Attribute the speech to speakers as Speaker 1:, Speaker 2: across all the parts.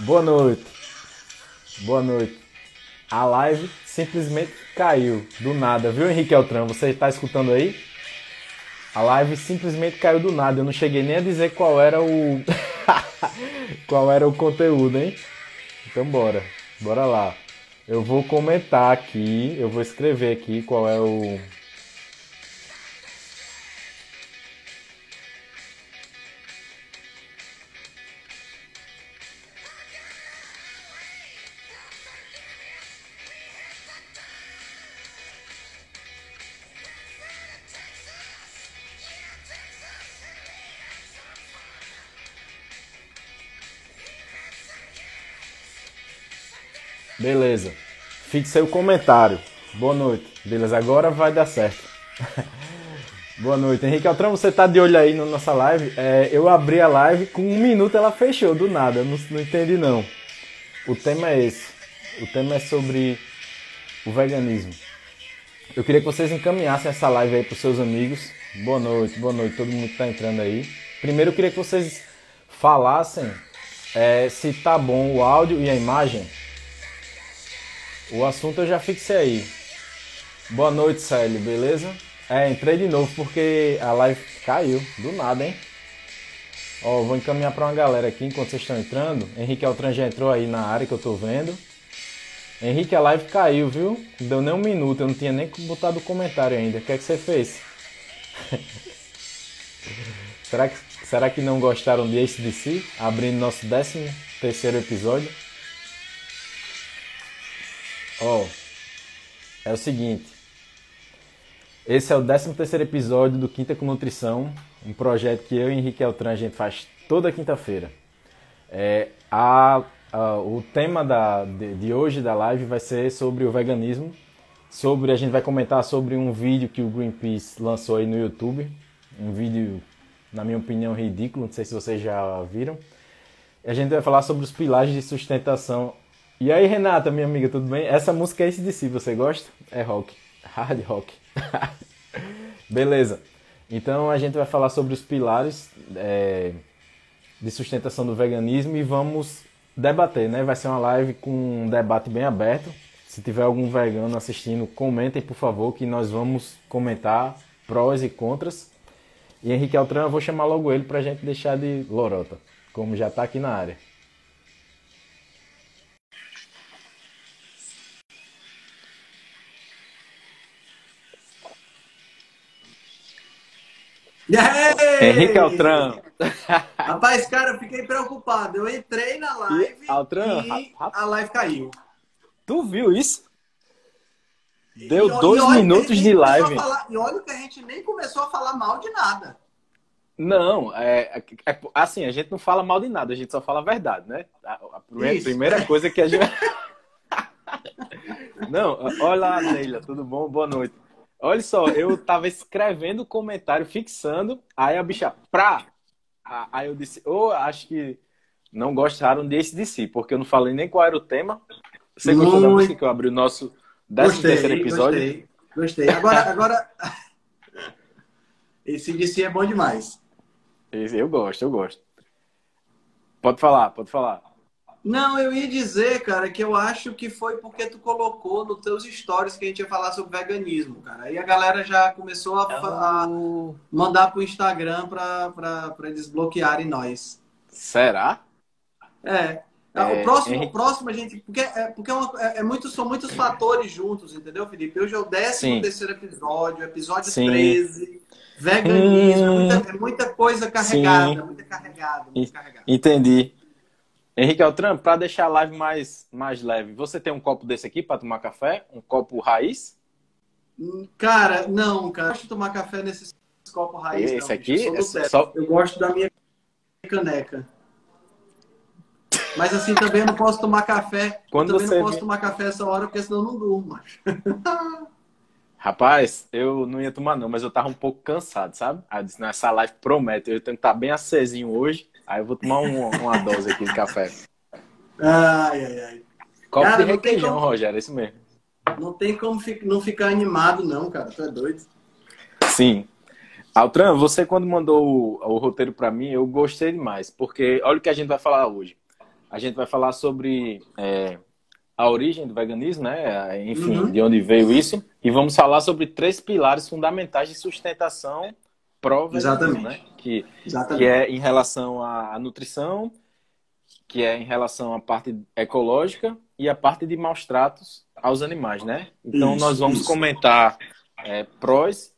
Speaker 1: Boa noite. Boa noite. A live simplesmente caiu do nada, viu, Henrique Altran? Você está escutando aí? A live simplesmente caiu do nada. Eu não cheguei nem a dizer qual era o qual era o conteúdo, hein? Então bora. Bora lá. Eu vou comentar aqui, eu vou escrever aqui qual é o Fixe o comentário. Boa noite. Beleza, agora vai dar certo. Boa noite. Henrique Altran, você tá de olho aí na nossa live? É, eu abri a live, com um minuto ela fechou, do nada. Não, não entendi não. O tema é esse. O tema é sobre o veganismo. Eu queria que vocês encaminhassem essa live aí pros seus amigos. Boa noite, boa noite, todo mundo que tá entrando aí. Primeiro eu queria que vocês falassem é, se tá bom o áudio e a imagem. O assunto eu já fixei aí. Boa noite, Célio, beleza? É, entrei de novo porque a live caiu, do nada, hein? Ó, vou encaminhar para uma galera aqui enquanto vocês estão entrando. Henrique Altran já entrou aí na área que eu tô vendo. Henrique, a live caiu, viu? Deu nem um minuto, eu não tinha nem botado comentário ainda. O que é que você fez? será, que, será que não gostaram de ACDC? Abrindo nosso 13 terceiro episódio. Ó, oh, é o seguinte. Esse é o 13 terceiro episódio do Quinta com Nutrição, um projeto que eu e Henrique Altran a gente faz toda quinta-feira. É, a, a, o tema da, de, de, hoje da live vai ser sobre o veganismo. Sobre, a gente vai comentar sobre um vídeo que o Greenpeace lançou aí no YouTube. Um vídeo, na minha opinião, ridículo, não sei se vocês já viram. A gente vai falar sobre os pilares de sustentação e aí, Renata, minha amiga, tudo bem? Essa música é esse de si, você gosta? É rock, hard rock. Beleza. Então a gente vai falar sobre os pilares é, de sustentação do veganismo e vamos debater, né? Vai ser uma live com um debate bem aberto. Se tiver algum vegano assistindo, comentem, por favor, que nós vamos comentar prós e contras. E Henrique Altran, eu vou chamar logo ele para a gente deixar de lorota, como já está aqui na área. Henrique Altran.
Speaker 2: Rapaz, cara, eu fiquei preocupado. Eu entrei na live e, Altran, e a live caiu.
Speaker 1: Tu viu isso? Deu e, dois e minutos de live.
Speaker 2: Falar, e olha que a gente nem começou a falar mal de nada.
Speaker 1: Não, é, é, é, assim, a gente não fala mal de nada, a gente só fala a verdade, né? A, a primeira, primeira coisa que a gente. não, olha lá, Neila, tudo bom? Boa noite. Olha só, eu tava escrevendo o comentário, fixando, aí a bicha, pra. Aí eu disse, oh, acho que não gostaram desse de si, porque eu não falei nem qual era o tema. Você Muito... gostou da música que eu abri o nosso 13 terceiro episódio?
Speaker 2: Gostei, gostei. Agora, agora... esse de si é bom demais.
Speaker 1: Eu gosto, eu gosto. Pode falar, pode falar.
Speaker 2: Não, eu ia dizer, cara, que eu acho que foi porque tu colocou nos teus stories que a gente ia falar sobre veganismo, cara. Aí a galera já começou a, a mandar pro Instagram pra, pra, pra desbloquearem nós.
Speaker 1: Será?
Speaker 2: É. é o próximo, é... o próximo a gente. Porque, é, porque é, uma, é, é, muito, são muitos fatores juntos, entendeu, Felipe? Hoje é o 13 terceiro episódio, episódio Sim. 13. Veganismo, hum... muita, é muita coisa carregada, muita carregada, muito carregada.
Speaker 1: Entendi. Henrique Altran, para deixar a live mais, mais leve, você tem um copo desse aqui para tomar café? Um copo raiz?
Speaker 2: Cara, não, cara. Eu gosto de tomar café nesses copos raiz.
Speaker 1: Esse não, aqui?
Speaker 2: Eu, é só... eu gosto da minha caneca. Mas assim também eu não posso tomar café. Quando também você não posso tomar café essa hora, porque senão eu não durmo.
Speaker 1: Rapaz, eu não ia tomar não, mas eu tava um pouco cansado, sabe? Aí eu disse, nessa live promete, eu tenho que estar bem acesinho hoje. Aí eu vou tomar um, uma dose aqui de café.
Speaker 2: Ai, ai, ai.
Speaker 1: Copo cara, de requeijão, como... Rogério, é isso mesmo.
Speaker 2: Não tem como não ficar animado, não, cara. Tu é doido.
Speaker 1: Sim. Altran, você quando mandou o, o roteiro para mim, eu gostei demais, porque olha o que a gente vai falar hoje. A gente vai falar sobre é, a origem do veganismo, né? Enfim, uhum. de onde veio isso. E vamos falar sobre três pilares fundamentais de sustentação pró-veganismo, né? Que, Exatamente. que é em relação à nutrição, que é em relação à parte ecológica e a parte de maus tratos aos animais, né? Então isso, nós vamos isso. comentar é, prós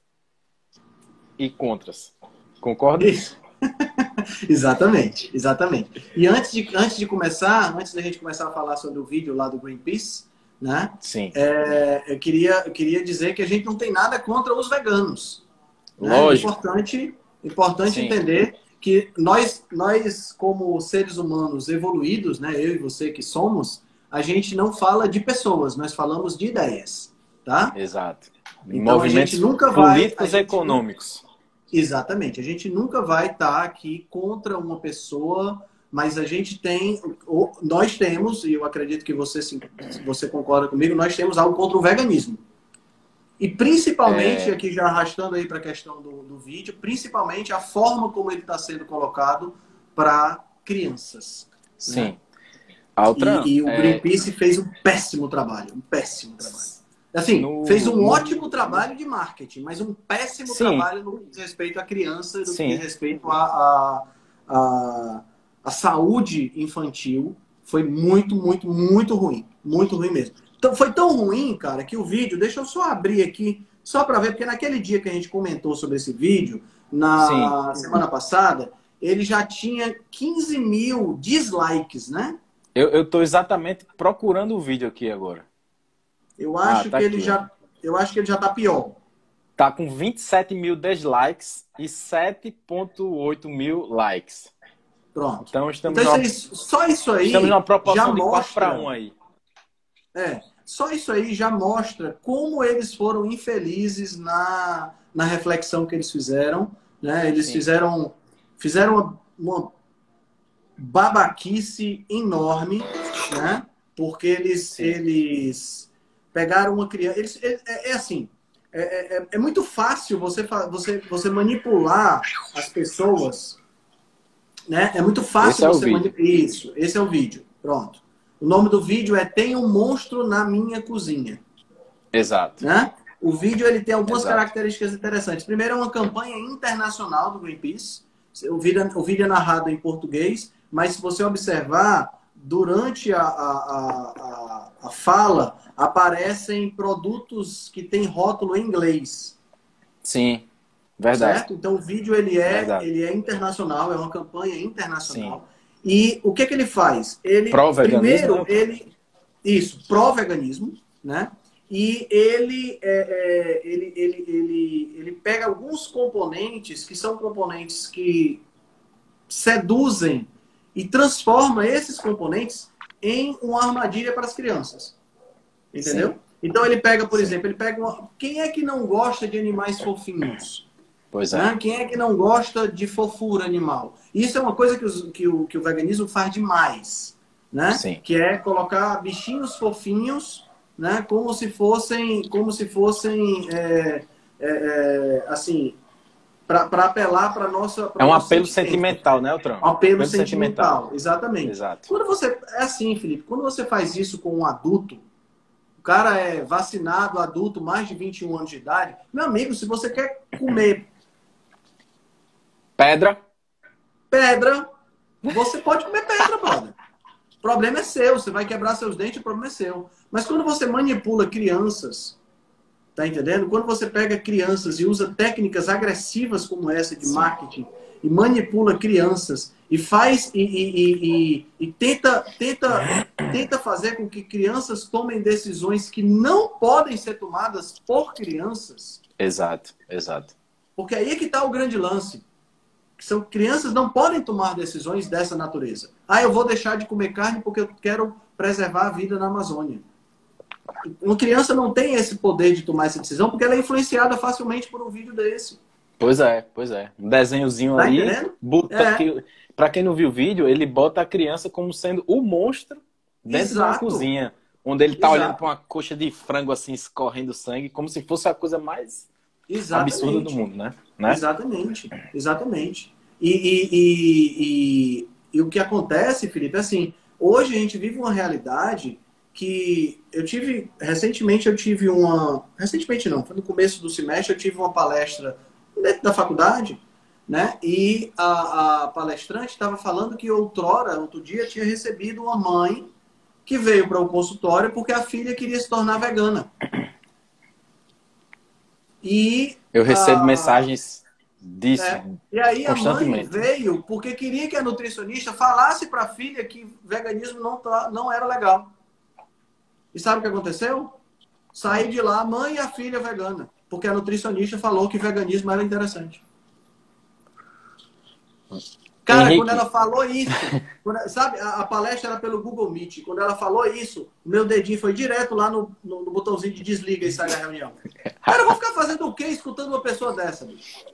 Speaker 1: e contras. Concorda?
Speaker 2: Isso. exatamente, exatamente. E antes de, antes de começar, antes da gente começar a falar sobre o vídeo lá do Greenpeace, né?
Speaker 1: Sim.
Speaker 2: É, eu, queria, eu queria dizer que a gente não tem nada contra os veganos.
Speaker 1: Né? Lógico.
Speaker 2: É importante, importante entender que nós, nós, como seres humanos evoluídos, né? Eu e você que somos, a gente não fala de pessoas, nós falamos de ideias, tá?
Speaker 1: Exato. Então, Movimentos a gente nunca vai, políticos e econômicos.
Speaker 2: Exatamente. A gente nunca vai estar aqui contra uma pessoa, mas a gente tem, nós temos, e eu acredito que você, você concorda comigo, nós temos algo contra o veganismo. E principalmente, é... aqui já arrastando aí para a questão do, do vídeo, principalmente a forma como ele está sendo colocado para crianças. Né?
Speaker 1: Sim. Né?
Speaker 2: Outra, e, e, o é... Greenpeace fez um péssimo trabalho, um péssimo trabalho. Assim, no... fez um ótimo trabalho de marketing, mas um péssimo Sim. trabalho no que diz respeito à criança, no Sim. que diz respeito à, à, à, à saúde infantil. Foi muito, muito, muito ruim. Muito ruim mesmo. Então, foi tão ruim, cara, que o vídeo, deixa eu só abrir aqui, só para ver, porque naquele dia que a gente comentou sobre esse vídeo, na Sim. semana passada, ele já tinha 15 mil dislikes, né?
Speaker 1: Eu estou exatamente procurando o vídeo aqui agora.
Speaker 2: Eu acho ah, tá que ele já. Eu acho que ele já tá pior.
Speaker 1: Tá com 27 mil dislikes e 7,8 mil likes.
Speaker 2: Pronto.
Speaker 1: Então estamos
Speaker 2: então, numa... isso aí, só isso aí.
Speaker 1: Estamos numa proporção de mostra... 4 para 1 aí.
Speaker 2: É. Só isso aí já mostra como eles foram infelizes na, na reflexão que eles fizeram. Né? Eles Sim. fizeram, fizeram uma, uma babaquice enorme, né? Porque eles, eles pegaram uma criança. Eles, é, é, é assim. É, é, é, é, muito fácil você, você, você manipular as pessoas. Né? É muito fácil
Speaker 1: esse
Speaker 2: você manipular. Isso, esse é o vídeo. Pronto. O nome do vídeo é Tem um monstro na minha cozinha.
Speaker 1: Exato.
Speaker 2: Né? O vídeo ele tem algumas Exato. características interessantes. Primeiro, é uma campanha internacional do Greenpeace. O vídeo, o vídeo é narrado em português, mas se você observar, durante a, a, a, a fala, aparecem produtos que têm rótulo em inglês.
Speaker 1: Sim, verdade. Certo?
Speaker 2: Então o vídeo ele é, ele é internacional, é uma campanha internacional. Sim. E o que, que ele faz? Ele primeiro ele isso pró-veganismo, né? E ele, é, é, ele, ele, ele, ele pega alguns componentes que são componentes que seduzem e transforma esses componentes em uma armadilha para as crianças. Entendeu? Sim. Então ele pega, por Sim. exemplo, ele pega uma... quem é que não gosta de animais fofinhos?
Speaker 1: Pois é. Né?
Speaker 2: Quem é que não gosta de fofura animal? Isso é uma coisa que, os, que, o, que o veganismo faz demais, né?
Speaker 1: Sim.
Speaker 2: Que é colocar bichinhos fofinhos, né? Como se fossem, como se fossem, é, é, é assim, para apelar para nossa.
Speaker 1: Pra é um apelo sentimental, né, Otran?
Speaker 2: Um apelo, apelo sentimental, sentimental, exatamente.
Speaker 1: Exato.
Speaker 2: Quando você é assim, Felipe, quando você faz isso com um adulto, cara é vacinado, adulto, mais de 21 anos de idade, meu amigo, se você quer comer
Speaker 1: pedra,
Speaker 2: pedra, você pode comer pedra, brother. O problema é seu, você vai quebrar seus dentes, o problema é seu. Mas quando você manipula crianças, tá entendendo? Quando você pega crianças e usa técnicas agressivas como essa de Sim. marketing e manipula crianças e faz e, e, e, e, tenta, tenta, tenta fazer com que crianças tomem decisões que não podem ser tomadas por crianças.
Speaker 1: Exato, exato.
Speaker 2: Porque aí é que está o grande lance. São crianças não podem tomar decisões dessa natureza. Ah, eu vou deixar de comer carne porque eu quero preservar a vida na Amazônia. Uma criança não tem esse poder de tomar essa decisão porque ela é influenciada facilmente por um vídeo desse.
Speaker 1: Pois é, pois é. Um desenhozinho tá aí. É. Que, pra quem não viu o vídeo, ele bota a criança como sendo o monstro dentro Exato. da cozinha. Onde ele tá Exato. olhando para uma coxa de frango assim, escorrendo sangue, como se fosse a coisa mais Exatamente. absurda do mundo, né? né?
Speaker 2: Exatamente, exatamente. E, e, e, e, o que acontece, Felipe, é assim, hoje a gente vive uma realidade que eu tive, recentemente eu tive uma, recentemente não, foi no começo do semestre, eu tive uma palestra dentro da faculdade, né? E a, a palestrante estava falando que outrora, outro dia, tinha recebido uma mãe que veio para o consultório porque a filha queria se tornar vegana.
Speaker 1: E eu recebo a... mensagens disso. É.
Speaker 2: E aí a mãe veio porque queria que a nutricionista falasse para a filha que veganismo não, tá, não era legal. E sabe o que aconteceu? Saí de lá, mãe e a filha vegana, porque a nutricionista falou que veganismo era interessante. Cara, Henrique. quando ela falou isso, quando, sabe, a, a, palestra era pelo Google Meet. Quando ela falou isso, meu dedinho foi direto lá no, no, no botãozinho de desliga e sai da reunião. Cara, eu vou ficar fazendo o quê escutando uma pessoa dessa, bicho?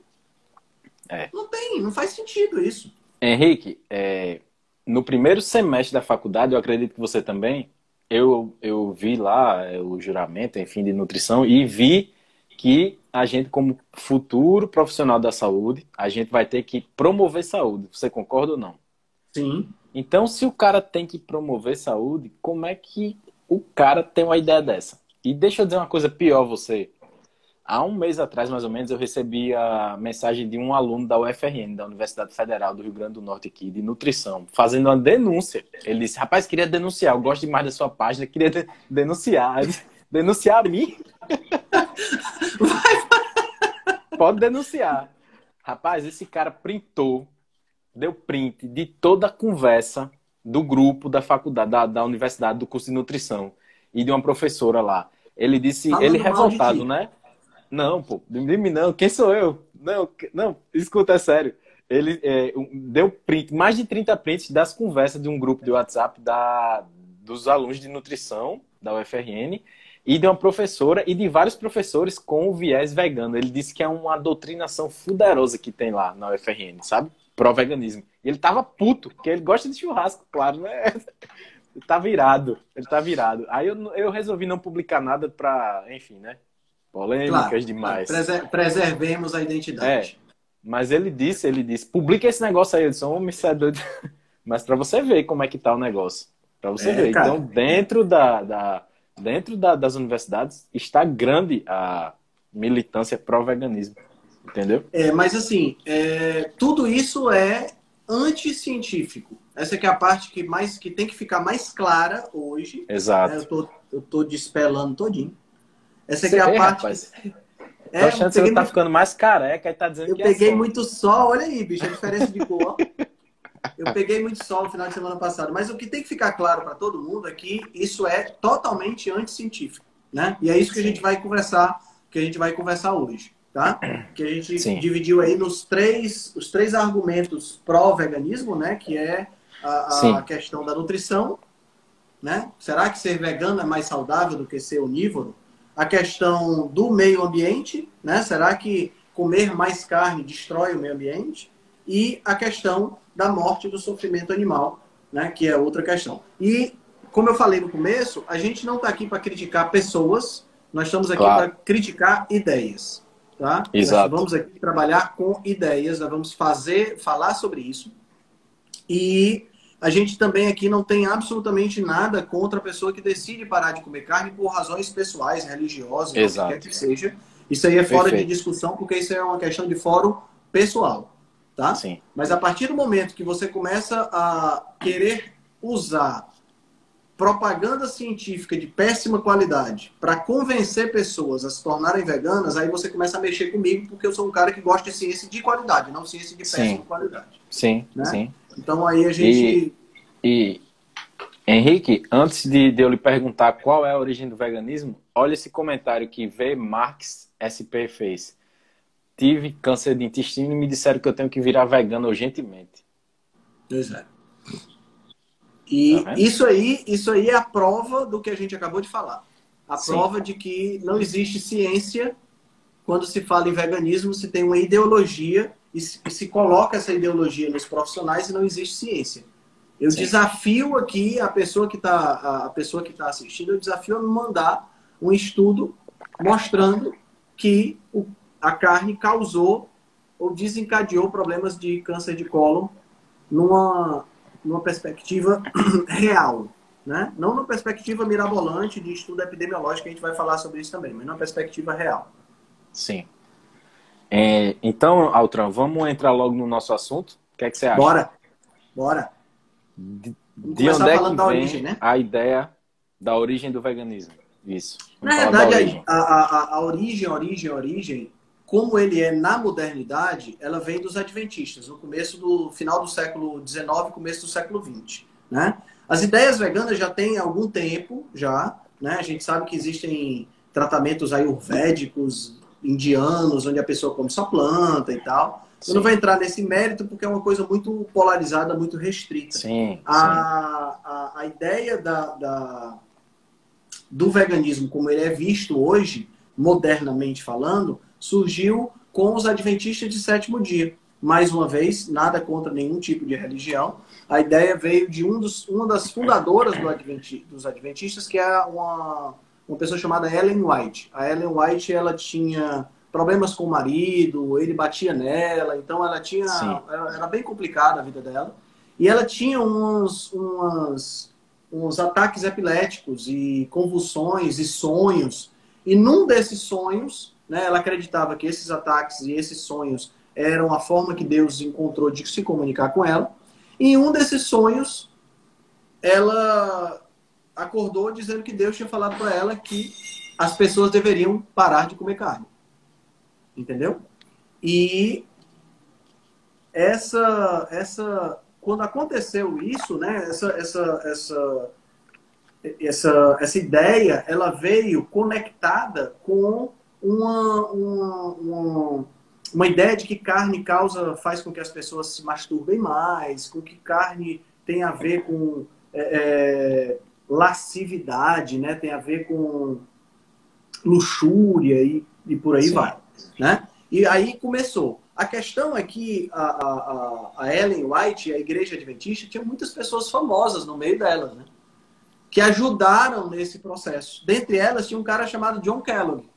Speaker 2: É. Não tem, não faz sentido isso.
Speaker 1: Henrique, é, no primeiro semestre da faculdade, eu acredito que você também, eu, eu vi lá é, o juramento, enfim, de nutrição e vi que a gente, como futuro profissional da saúde, a gente vai ter que promover saúde. Você concorda ou não?
Speaker 2: Sim.
Speaker 1: Então, se o cara tem que promover saúde, como é que o cara tem uma ideia dessa? E deixa eu dizer uma coisa pior, você. Há um mês atrás, mais ou menos, eu recebi a mensagem de um aluno da UFRN, da Universidade Federal do Rio Grande do Norte aqui, de nutrição, fazendo uma denúncia. Ele disse, rapaz, queria denunciar, eu gosto demais da sua página, queria de denunciar. denunciar a mim? Pode denunciar. Rapaz, esse cara printou, deu print de toda a conversa do grupo da faculdade, da, da universidade, do curso de nutrição e de uma professora lá. Ele disse, Falando ele revoltado, né? Não, pô, de mim não, quem sou eu? Não, não, escuta, é sério. Ele é, deu print, mais de 30 prints das conversas de um grupo de WhatsApp da, dos alunos de nutrição da UFRN e de uma professora e de vários professores com o viés vegano. Ele disse que é uma doutrinação fuderosa que tem lá na UFRN, sabe? Pró-veganismo. E ele tava puto, porque ele gosta de churrasco, claro, né? Ele tá virado, ele tá virado. Aí eu, eu resolvi não publicar nada pra, enfim, né? Polêmicas claro, demais.
Speaker 2: Preser preservemos a identidade.
Speaker 1: É, mas ele disse, ele disse, publica esse negócio aí, Edson, homem, você é doido. Mas para você ver como é que tá o negócio. Para você é, ver. Cara. Então, dentro da, da dentro da, das universidades está grande a militância pró-veganismo. Entendeu?
Speaker 2: É, mas assim, é, tudo isso é anticientífico. Essa é a parte que mais que tem que ficar mais clara hoje.
Speaker 1: Exato.
Speaker 2: É, eu, tô, eu tô despelando todinho. Essa é, a parte.
Speaker 1: Rapaz. Que... É, Tô achando que você tá ficando mais careca e tá dizendo
Speaker 2: eu
Speaker 1: que
Speaker 2: Eu é peguei é muito sol, olha aí, bicho, a diferença de cor. Eu peguei muito sol no final de semana passado, mas o que tem que ficar claro para todo mundo é que isso é totalmente anticientífico, né? E é isso que a gente vai conversar, que a gente vai conversar hoje, tá? Que a gente Sim. dividiu aí nos três, os três argumentos pró-veganismo, né? Que é a, a questão da nutrição, né? Será que ser vegano é mais saudável do que ser onívoro? A questão do meio ambiente, né? Será que comer mais carne destrói o meio ambiente? E a questão da morte do sofrimento animal, né? que é outra questão. E, como eu falei no começo, a gente não está aqui para criticar pessoas, nós estamos aqui claro. para criticar ideias. Tá?
Speaker 1: Exato.
Speaker 2: Nós vamos aqui trabalhar com ideias, nós vamos fazer, falar sobre isso. E a gente também aqui não tem absolutamente nada contra a pessoa que decide parar de comer carne por razões pessoais, religiosas, Exato. o que quer que seja. Isso aí é fora Perfeito. de discussão, porque isso é uma questão de fórum pessoal tá?
Speaker 1: Sim.
Speaker 2: Mas a partir do momento que você começa a querer usar propaganda científica de péssima qualidade para convencer pessoas a se tornarem veganas, aí você começa a mexer comigo, porque eu sou um cara que gosta de ciência de qualidade, não ciência de péssima sim. qualidade.
Speaker 1: Sim, né? sim.
Speaker 2: Então aí a gente.
Speaker 1: E, e Henrique, antes de, de, eu lhe perguntar qual é a origem do veganismo, olha esse comentário que V. Marx SP fez tive câncer de intestino e me disseram que eu tenho que virar vegano urgentemente.
Speaker 2: Pois é. E tá isso aí, isso aí é a prova do que a gente acabou de falar. A Sim. prova de que não existe ciência quando se fala em veganismo, se tem uma ideologia e se, e se coloca essa ideologia nos profissionais e não existe ciência. Eu Sim. desafio aqui a pessoa que está a pessoa que está assistindo, eu desafio a me mandar um estudo mostrando que o a carne causou ou desencadeou problemas de câncer de cólon numa numa perspectiva real, né? Não numa perspectiva mirabolante de estudo epidemiológico, a gente vai falar sobre isso também, mas numa perspectiva real.
Speaker 1: Sim. É, então, Altran, vamos entrar logo no nosso assunto? O que, é que você acha?
Speaker 2: Bora! Bora!
Speaker 1: De, de onde é que vem origem, né? a ideia da origem do veganismo? Isso.
Speaker 2: Vamos Na verdade, a, a, a origem, a origem, a origem, como ele é na modernidade, ela vem dos adventistas, no começo do final do século XIX, começo do século XX. Né? As ideias veganas já têm algum tempo, já. Né? A gente sabe que existem tratamentos ayurvédicos, indianos, onde a pessoa come só planta e tal. Sim. Eu não vou entrar nesse mérito porque é uma coisa muito polarizada, muito restrita.
Speaker 1: Sim,
Speaker 2: a, sim. A, a ideia da, da, do veganismo, como ele é visto hoje, modernamente falando, surgiu com os adventistas de sétimo dia. Mais uma vez, nada contra nenhum tipo de religião. A ideia veio de um dos, uma das fundadoras do Adventi, dos adventistas, que é uma, uma pessoa chamada Ellen White. A Ellen White ela tinha problemas com o marido, ele batia nela, então ela tinha era, era, bem complicada a vida dela. E ela tinha uns, uns, uns ataques epiléticos e convulsões e sonhos. E num desses sonhos, né, ela acreditava que esses ataques e esses sonhos eram a forma que Deus encontrou de se comunicar com ela. E em um desses sonhos, ela acordou dizendo que Deus tinha falado para ela que as pessoas deveriam parar de comer carne. Entendeu? E essa essa quando aconteceu isso, né, essa essa essa essa, essa ideia ela veio conectada com uma, uma, uma, uma, ideia de que carne causa faz com que as pessoas se masturbem mais, com que carne tem a ver com é, é lascividade, né? Tem a ver com luxúria e, e por aí Sim. vai, né? E aí começou. A questão é que a, a, a Ellen White e a Igreja Adventista tinha muitas pessoas famosas no meio delas, né? Que ajudaram nesse processo. Dentre elas tinha um cara chamado John Kellogg.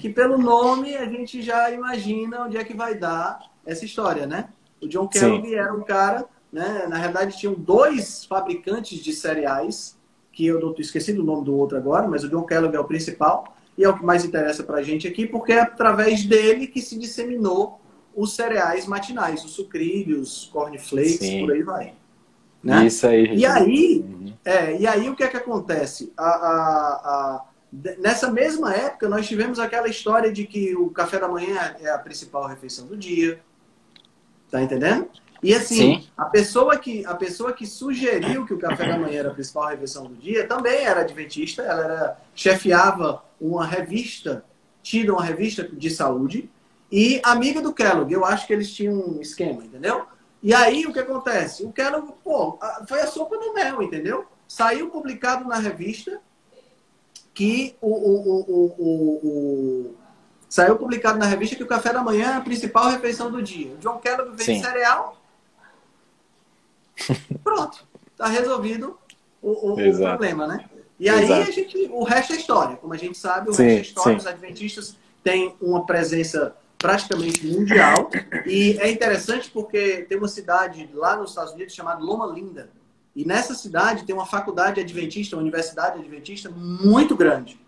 Speaker 2: Que pelo nome a gente já imagina onde é que vai dar essa história, né? O John Kellogg Sim. era um cara né? Na realidade, tinham dois fabricantes de cereais, que eu não esqueci do nome do outro agora, mas o John Kellogg é o principal, e é o que mais interessa para a gente aqui, porque é através dele que se disseminou os cereais matinais, os sucrilhos, cornflakes, Sim. por aí vai. Né?
Speaker 1: Isso aí.
Speaker 2: E aí, uhum. é, e aí o que é que acontece? A, a, a, nessa mesma época, nós tivemos aquela história de que o café da manhã é a principal refeição do dia. Tá entendendo? E assim, Sim. a pessoa, que, a pessoa que sugeriu que o café da manhã era a principal refeição do dia também era adventista, ela era, chefiava uma revista, tida uma revista de saúde, e amiga do Kellogg. Eu acho que eles tinham um esquema, entendeu? E aí o que acontece? O Kellogg, pô, foi a sopa do mel, entendeu? Saiu publicado na revista que o, o, o, o, Saiu publicado na revista que o café da manhã é a principal refeição do dia. O John Kellogg vende cereal Pronto, está resolvido o, problema, né? E aí a gente, o resto é história. Como a gente sabe, o sim, resto é história. Sim. Os adventistas têm uma presença praticamente mundial. E é interessante porque tem uma cidade lá nos Estados Unidos chamada Loma Linda. E nessa cidade tem uma faculdade adventista, uma universidade adventista muito grande.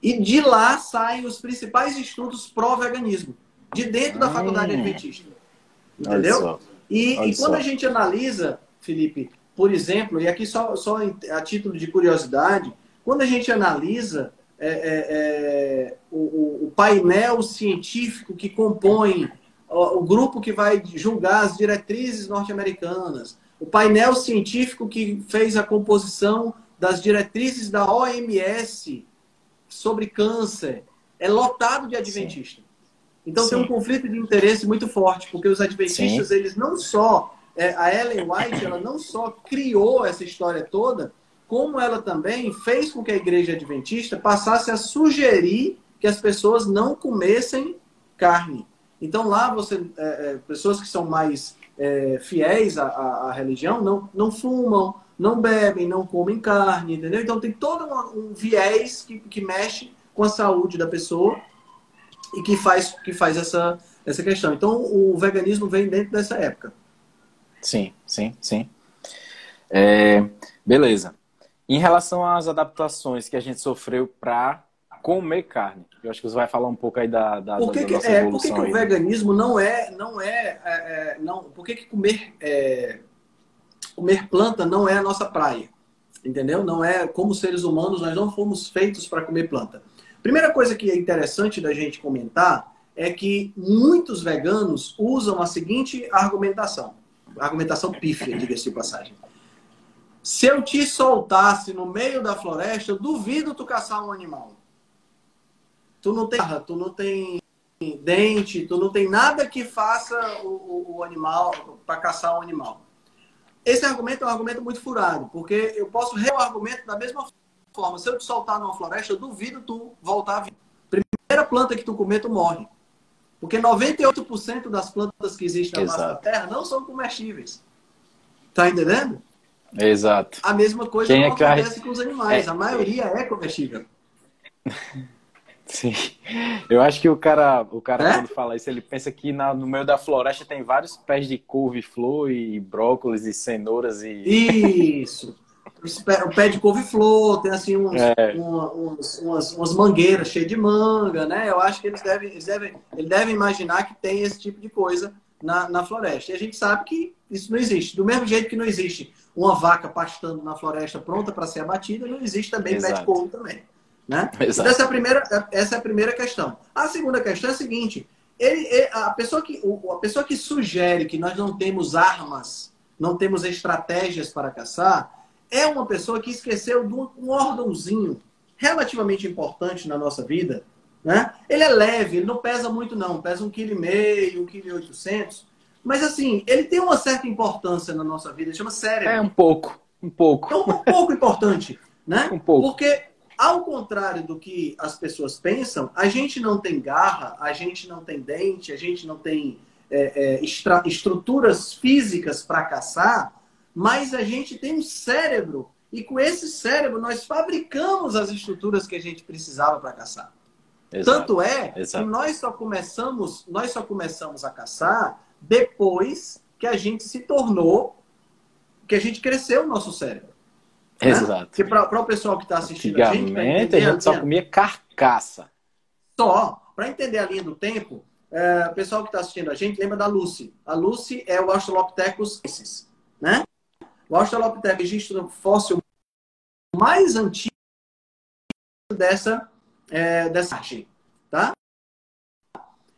Speaker 2: E de lá saem os principais estudos pró-veganismo. De dentro da faculdade hum. adventista. Entendeu? E, e quando a gente analisa, Felipe, por exemplo, e aqui só, só a título de curiosidade, quando a gente analisa é, é, é, o, o, painel científico que compõe o, o grupo que vai julgar as diretrizes norte-americanas, o painel científico que fez a composição das diretrizes da OMS sobre câncer, é lotado de adventistas. Então Sim. tem um conflito de interesse muito forte, porque os adventistas, Sim. eles não só. É, a Ellen White, ela não só criou essa história toda, como ela também fez com que a igreja adventista passasse a sugerir que as pessoas não comessem carne. Então lá você. É, é, pessoas que são mais é, fiéis à, à, à, religião não, não fumam, não bebem, não comem carne, entendeu? Então tem todo um, um viés que, que mexe com a saúde da pessoa e que faz, que faz essa, essa questão. Então, o veganismo vem dentro dessa época.
Speaker 1: Sim, sim, sim. É, beleza. Em relação às adaptações que a gente sofreu para comer carne, eu acho que você vai falar um pouco aí da, da,
Speaker 2: por que
Speaker 1: da
Speaker 2: é, Por que, que o né? veganismo não é, não é, é, é, não? Por que, que comer é, comer planta não é a nossa praia? Entendeu? Não é como seres humanos nós não fomos feitos para comer planta. Primeira coisa que é interessante da gente comentar é que muitos veganos usam a seguinte argumentação, argumentação pífia, diga-se de passagem. Se eu te soltasse no meio da floresta, eu duvido tu caçar um animal. Tu não tem tu não tem dente, tu não tem nada que faça o, o, o animal para caçar um animal. Esse argumento é um argumento muito furado, porque eu posso rever o argumento da mesma forma. Se eu te soltar numa floresta, eu duvido tu voltar a vir. Primeira planta que tu comer, tu morre. Porque 98% das plantas que existem na face da Terra não são comestíveis. Tá entendendo?
Speaker 1: Exato.
Speaker 2: A mesma coisa Quem é que acontece com os animais. É... A maioria é comestível.
Speaker 1: Sim. Eu acho que o cara, o cara é? quando fala isso, ele pensa que na, no meio da floresta tem vários pés de couve-flor e brócolis e cenouras
Speaker 2: e. Isso! o pé de couve-flor, tem assim uns, é. uma, uns, umas, umas, mangueiras cheias de manga, né? Eu acho que eles devem, eles devem, eles devem imaginar que tem esse tipo de coisa na, na floresta. E a gente sabe que isso não existe. Do mesmo jeito que não existe uma vaca pastando na floresta pronta para ser abatida, não existe também Exato. pé de couve também. Né? Então, essa, é a primeira, essa é a primeira questão. A segunda questão é a seguinte: ele, a, pessoa que, a pessoa que sugere que nós não temos armas, não temos estratégias para caçar, é uma pessoa que esqueceu de um órgãozinho relativamente importante na nossa vida. Né? Ele é leve, ele não pesa muito não, pesa um quilo e meio, um quilo e oitocentos. Mas assim, ele tem uma certa importância na nossa vida, ele chama cérebro.
Speaker 1: É um pouco, um pouco.
Speaker 2: É um pouco importante, né?
Speaker 1: Um pouco.
Speaker 2: Porque ao contrário do que as pessoas pensam, a gente não tem garra, a gente não tem dente, a gente não tem é, é, estruturas físicas para caçar, mas a gente tem um cérebro e com esse cérebro nós fabricamos as estruturas que a gente precisava para caçar. Exato, Tanto é exato. que nós só começamos, nós só começamos a caçar depois que a gente se tornou, que a gente cresceu o nosso cérebro.
Speaker 1: Né? Exato.
Speaker 2: Porque para o pessoal que está assistindo
Speaker 1: a gente, a gente só comia carcaça.
Speaker 2: Só. Para entender a linha do tempo, é, o pessoal que está assistindo a gente lembra da Lucy. A Lucy é o Australopithecus, né? O Australopithecus existe um fóssil mais antigo dessa, é, dessa arte, tá?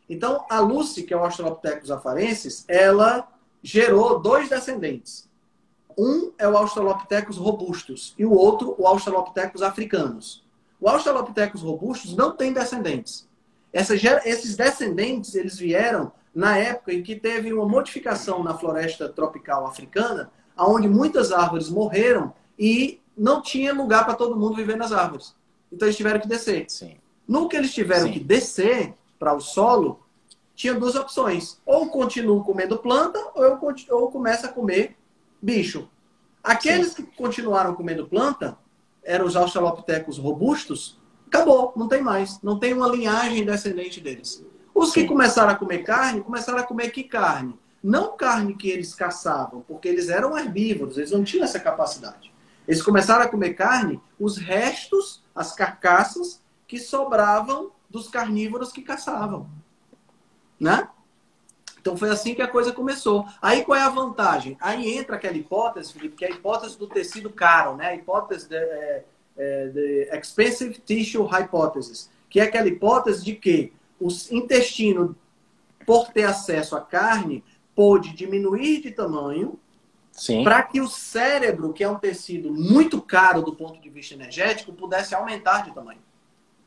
Speaker 2: Então, a Lucy, que é o Australopithecus afarensis, ela gerou dois descendentes. Um é o Australopithecus robustus e o outro o Australopithecus africanus. O Australopithecus robustus não tem descendentes. Essa, esses descendentes eles vieram na época em que teve uma modificação na floresta tropical africana onde muitas árvores morreram e não tinha lugar para todo mundo viver nas árvores. Então eles tiveram que descer.
Speaker 1: Sim.
Speaker 2: No que eles tiveram Sim. que descer para o solo, tinha duas opções. Ou continuo comendo planta, ou eu ou começo a comer bicho. Aqueles Sim. que continuaram comendo planta, eram os australopithecus robustos, acabou, não tem mais. Não tem uma linhagem descendente deles. Os Sim. que começaram a comer carne, começaram a comer que carne? Não carne que eles caçavam, porque eles eram herbívoros, eles não tinham essa capacidade. Eles começaram a comer carne, os restos, as carcaças que sobravam dos carnívoros que caçavam. Né? Então foi assim que a coisa começou. Aí qual é a vantagem? Aí entra aquela hipótese, Felipe, que é a hipótese do tecido caro, né? A hipótese de, é, é, de expensive tissue hypothesis, que é aquela hipótese de que o intestino, por ter acesso à carne, pôde diminuir de tamanho para que o cérebro, que é um tecido muito caro do ponto de vista energético, pudesse aumentar de tamanho.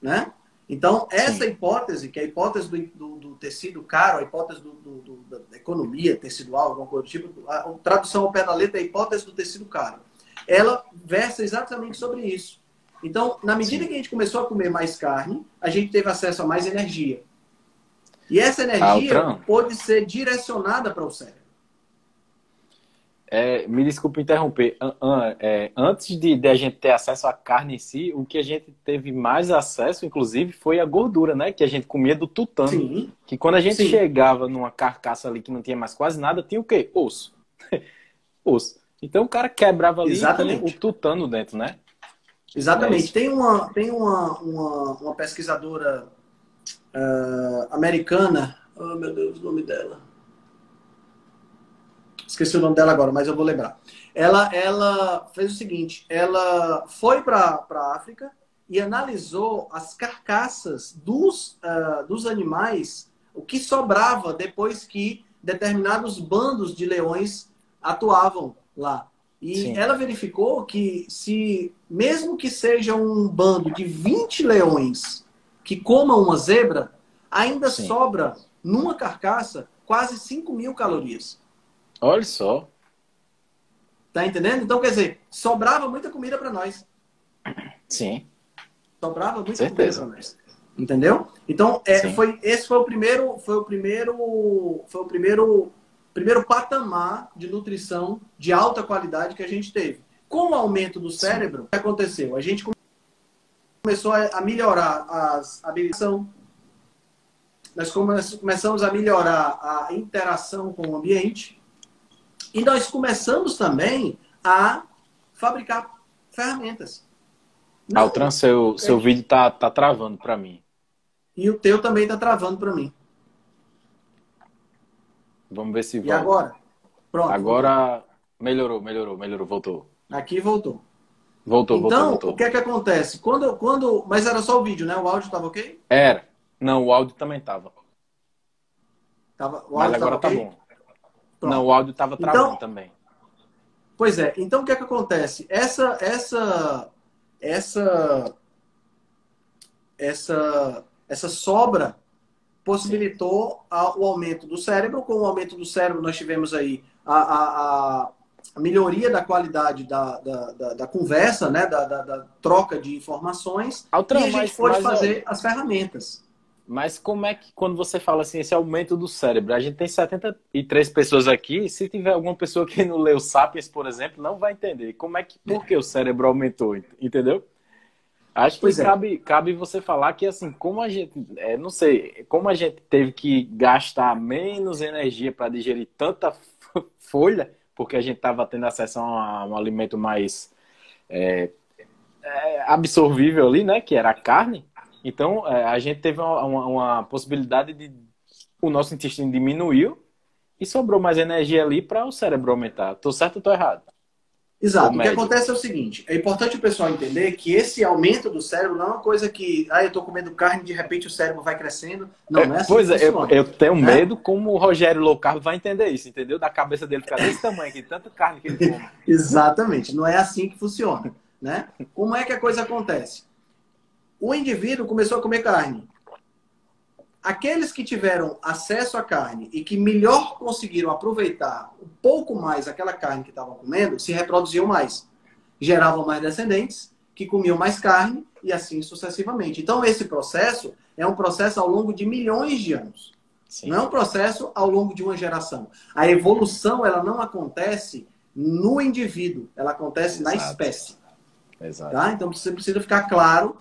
Speaker 2: Né? Então, essa Sim. hipótese, que é a hipótese do, do, do tecido caro, a hipótese do, da economia tecidual, alguma coisa do tipo, a, a tradução ao pé da letra é a hipótese do tecido caro. Ela versa exatamente sobre isso. Então, na medida Sim. que a gente começou a comer mais carne, a gente teve acesso a mais energia. E essa energia ah, pode ser direcionada para o cérebro.
Speaker 1: É, me desculpe interromper. É, antes de, de, a gente ter acesso à carne em si, o que a gente teve mais acesso, inclusive, foi a gordura, né? Que a gente comia do tutano. Sim. Que quando a gente Sim. chegava numa carcaça ali que não tinha mais quase nada, tinha o quê? Osso. osso. Então o cara quebrava ali Exatamente. o tutano dentro, né?
Speaker 2: Exatamente. É tem uma, tem uma, uma, uma pesquisadora uh, americana. Oh, meu Deus, o nome dela. Esqueci o nome dela agora, mas eu vou lembrar. Ela, ela fez o seguinte: ela foi para a África e analisou as carcaças dos, uh, dos animais, o que sobrava depois que determinados bandos de leões atuavam lá. E Sim. ela verificou que se, mesmo que seja um bando de 20 leões que comam uma zebra, ainda Sim. sobra numa carcaça quase 5 mil calorias.
Speaker 1: Olha só.
Speaker 2: Tá entendendo? Então, quer dizer, sobrava muita comida para nós.
Speaker 1: Sim.
Speaker 2: Sobrava muita Certeza. comida para nós. Entendeu? Então, é, foi, esse foi o primeiro, foi o primeiro, foi o primeiro primeiro patamar de nutrição de alta qualidade que a gente teve. Com o aumento do cérebro, Sim. o que aconteceu? A gente começou a melhorar as habilitação, nós começamos a melhorar a interação com o ambiente e nós começamos também a fabricar ferramentas.
Speaker 1: Não, Altran, seu, seu é... vídeo tá, tá travando para mim.
Speaker 2: E o teu também tá travando para mim.
Speaker 1: Vamos ver se
Speaker 2: volta. E agora?
Speaker 1: Pronto. Agora voltou. melhorou, melhorou, melhorou, voltou.
Speaker 2: Aqui voltou.
Speaker 1: Voltou,
Speaker 2: então,
Speaker 1: voltou, voltou.
Speaker 2: o que é que acontece? Quando, quando... Mas era só o vídeo, né? O áudio estava ok?
Speaker 1: Era. Não, o áudio também estava.
Speaker 2: Tava, o
Speaker 1: Mas agora tá okay? bom. Pronto. Não, o áudio estava travando então, também.
Speaker 2: Pois é. Então, o que é que acontece? Essa, essa, essa, essa, essa sobra possibilitou a, o aumento do cérebro. Com o aumento do cérebro, nós tivemos aí a, a, a melhoria da qualidade da, da, da, da conversa, né? Da, da, troca de informações. Altran, e a gente mas, pode mas, fazer as ferramentas.
Speaker 1: Mas como é que, quando você fala assim, esse aumento do cérebro, a gente tem 73 pessoas aqui, se tiver alguma pessoa que não leu Sapiens, por exemplo, não vai entender. Como é que, por que o cérebro aumentou, entendeu? Acho que é. cabe, cabe você falar que, assim, como a gente, é, não sei, como a gente teve que gastar menos energia para digerir tanta folha, porque a gente estava tendo acesso a um, alimento mais é, é, absorvível ali, né, que era a carne. Então, é, a gente teve uma, uma, uma possibilidade de o nosso intestino diminuiu e sobrou mais energia ali para o cérebro aumentar. Tô certo ou tô errado?
Speaker 2: Exato. O que acontece é o seguinte: é importante o pessoal entender que esse aumento do cérebro não é uma coisa que, ah, eu estou comendo carne de repente o cérebro vai crescendo. Não, é, não é assim
Speaker 1: Pois é, eu, eu, tenho né? medo como o Rogério Low Carb vai entender isso, entendeu? Da cabeça dele ficar desse tamanho aqui, tanta carne que ele come.
Speaker 2: Exatamente, não é assim que funciona. Né? Como é que a coisa acontece? O indivíduo começou a comer carne aqueles que tiveram acesso à carne e que melhor conseguiram aproveitar um pouco mais aquela carne que estavam comendo, se reproduziam mais. Geravam mais descendentes, que comiam mais carne e assim sucessivamente. Então, esse processo é um processo ao longo de milhões de anos. Sim. Não é um processo ao longo de uma geração. A evolução, ela não acontece no indivíduo, ela acontece Exato. na espécie. Exato. Tá? Então, você precisa ficar claro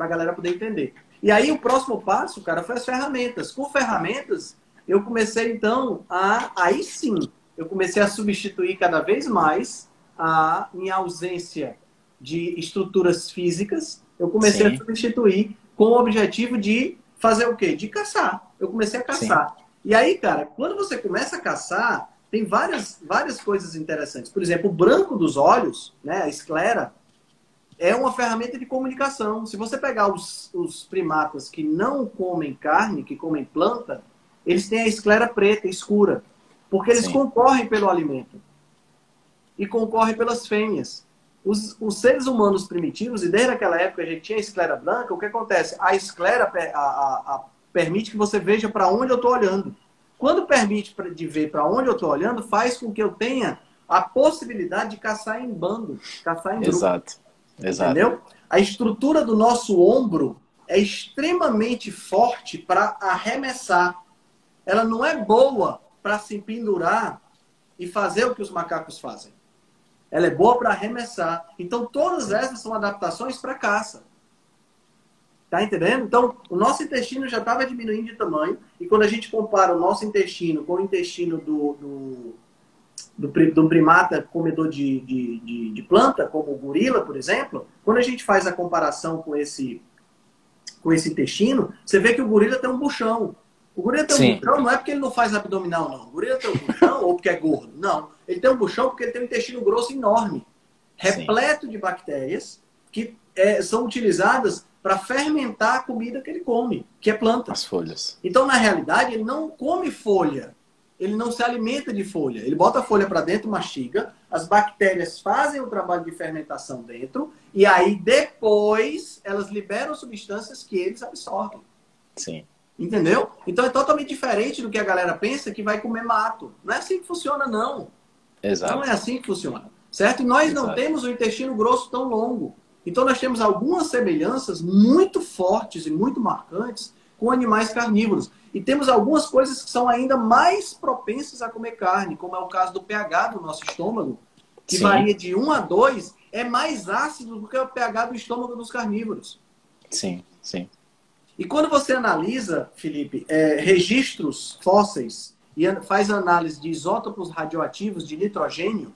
Speaker 2: para a galera poder entender. E aí o próximo passo, cara, foi as ferramentas. Com ferramentas, eu comecei então a aí sim, eu comecei a substituir cada vez mais a minha ausência de estruturas físicas, eu comecei sim. a substituir com o objetivo de fazer o quê? De caçar. Eu comecei a caçar. Sim. E aí, cara, quando você começa a caçar, tem várias, várias coisas interessantes. Por exemplo, o branco dos olhos, né, a esclera, é uma ferramenta de comunicação. Se você pegar os, os primatas que não comem carne, que comem planta, eles têm a esclera preta, escura, porque eles Sim. concorrem pelo alimento e concorrem pelas fêmeas. Os, os, seres humanos primitivos, e desde aquela época a gente tinha a esclera branca, o que acontece? A esclera a, a, a, permite que você veja para onde eu estou olhando. Quando permite de ver para onde eu estou olhando, faz com que eu tenha a possibilidade de caçar em bando, caçar em grupo.
Speaker 1: Exato. Exato.
Speaker 2: Entendeu? A estrutura do nosso ombro é extremamente forte para arremessar. Ela não é boa para se pendurar e fazer o que os macacos fazem. Ela é boa para arremessar. Então, todas essas são adaptações para caça. Tá entendendo? Então, o nosso intestino já estava diminuindo de tamanho. E quando a gente compara o nosso intestino com o intestino do, do do, do primata comedor de, de, de, de, planta, como o gorila, por exemplo, quando a gente faz a comparação com esse, com esse intestino, você vê que o gorila tem um buchão. O gorila tem Sim. um buchão não é porque ele não faz abdominal, não. O gorila tem um buchão ou porque é gordo. Não. Ele tem um buchão porque ele tem um intestino grosso enorme, repleto Sim. de bactérias que é, são utilizadas para fermentar a comida que ele come, que é planta.
Speaker 1: As folhas.
Speaker 2: Então, na realidade, ele não come folha. Ele não se alimenta de folha. Ele bota a folha para dentro, mastiga, as bactérias fazem o trabalho de fermentação dentro, e aí depois elas liberam substâncias que eles absorvem.
Speaker 1: Sim.
Speaker 2: Entendeu? Então é totalmente diferente do que a galera pensa que vai comer mato. Não é assim que funciona, não.
Speaker 1: Exato.
Speaker 2: Não é assim que funciona. Certo? E nós Exato. não temos o intestino grosso tão longo. Então nós temos algumas semelhanças muito fortes e muito marcantes com animais carnívoros. E temos algumas coisas que são ainda mais propensas a comer carne, como é o caso do pH do nosso estômago, que Sim. varia de 1 a 2, é mais ácido do que o pH do estômago dos carnívoros.
Speaker 1: Sim, sim.
Speaker 2: E quando você analisa, Felipe, é, registros fósseis e faz análise de isótopos radioativos de nitrogênio,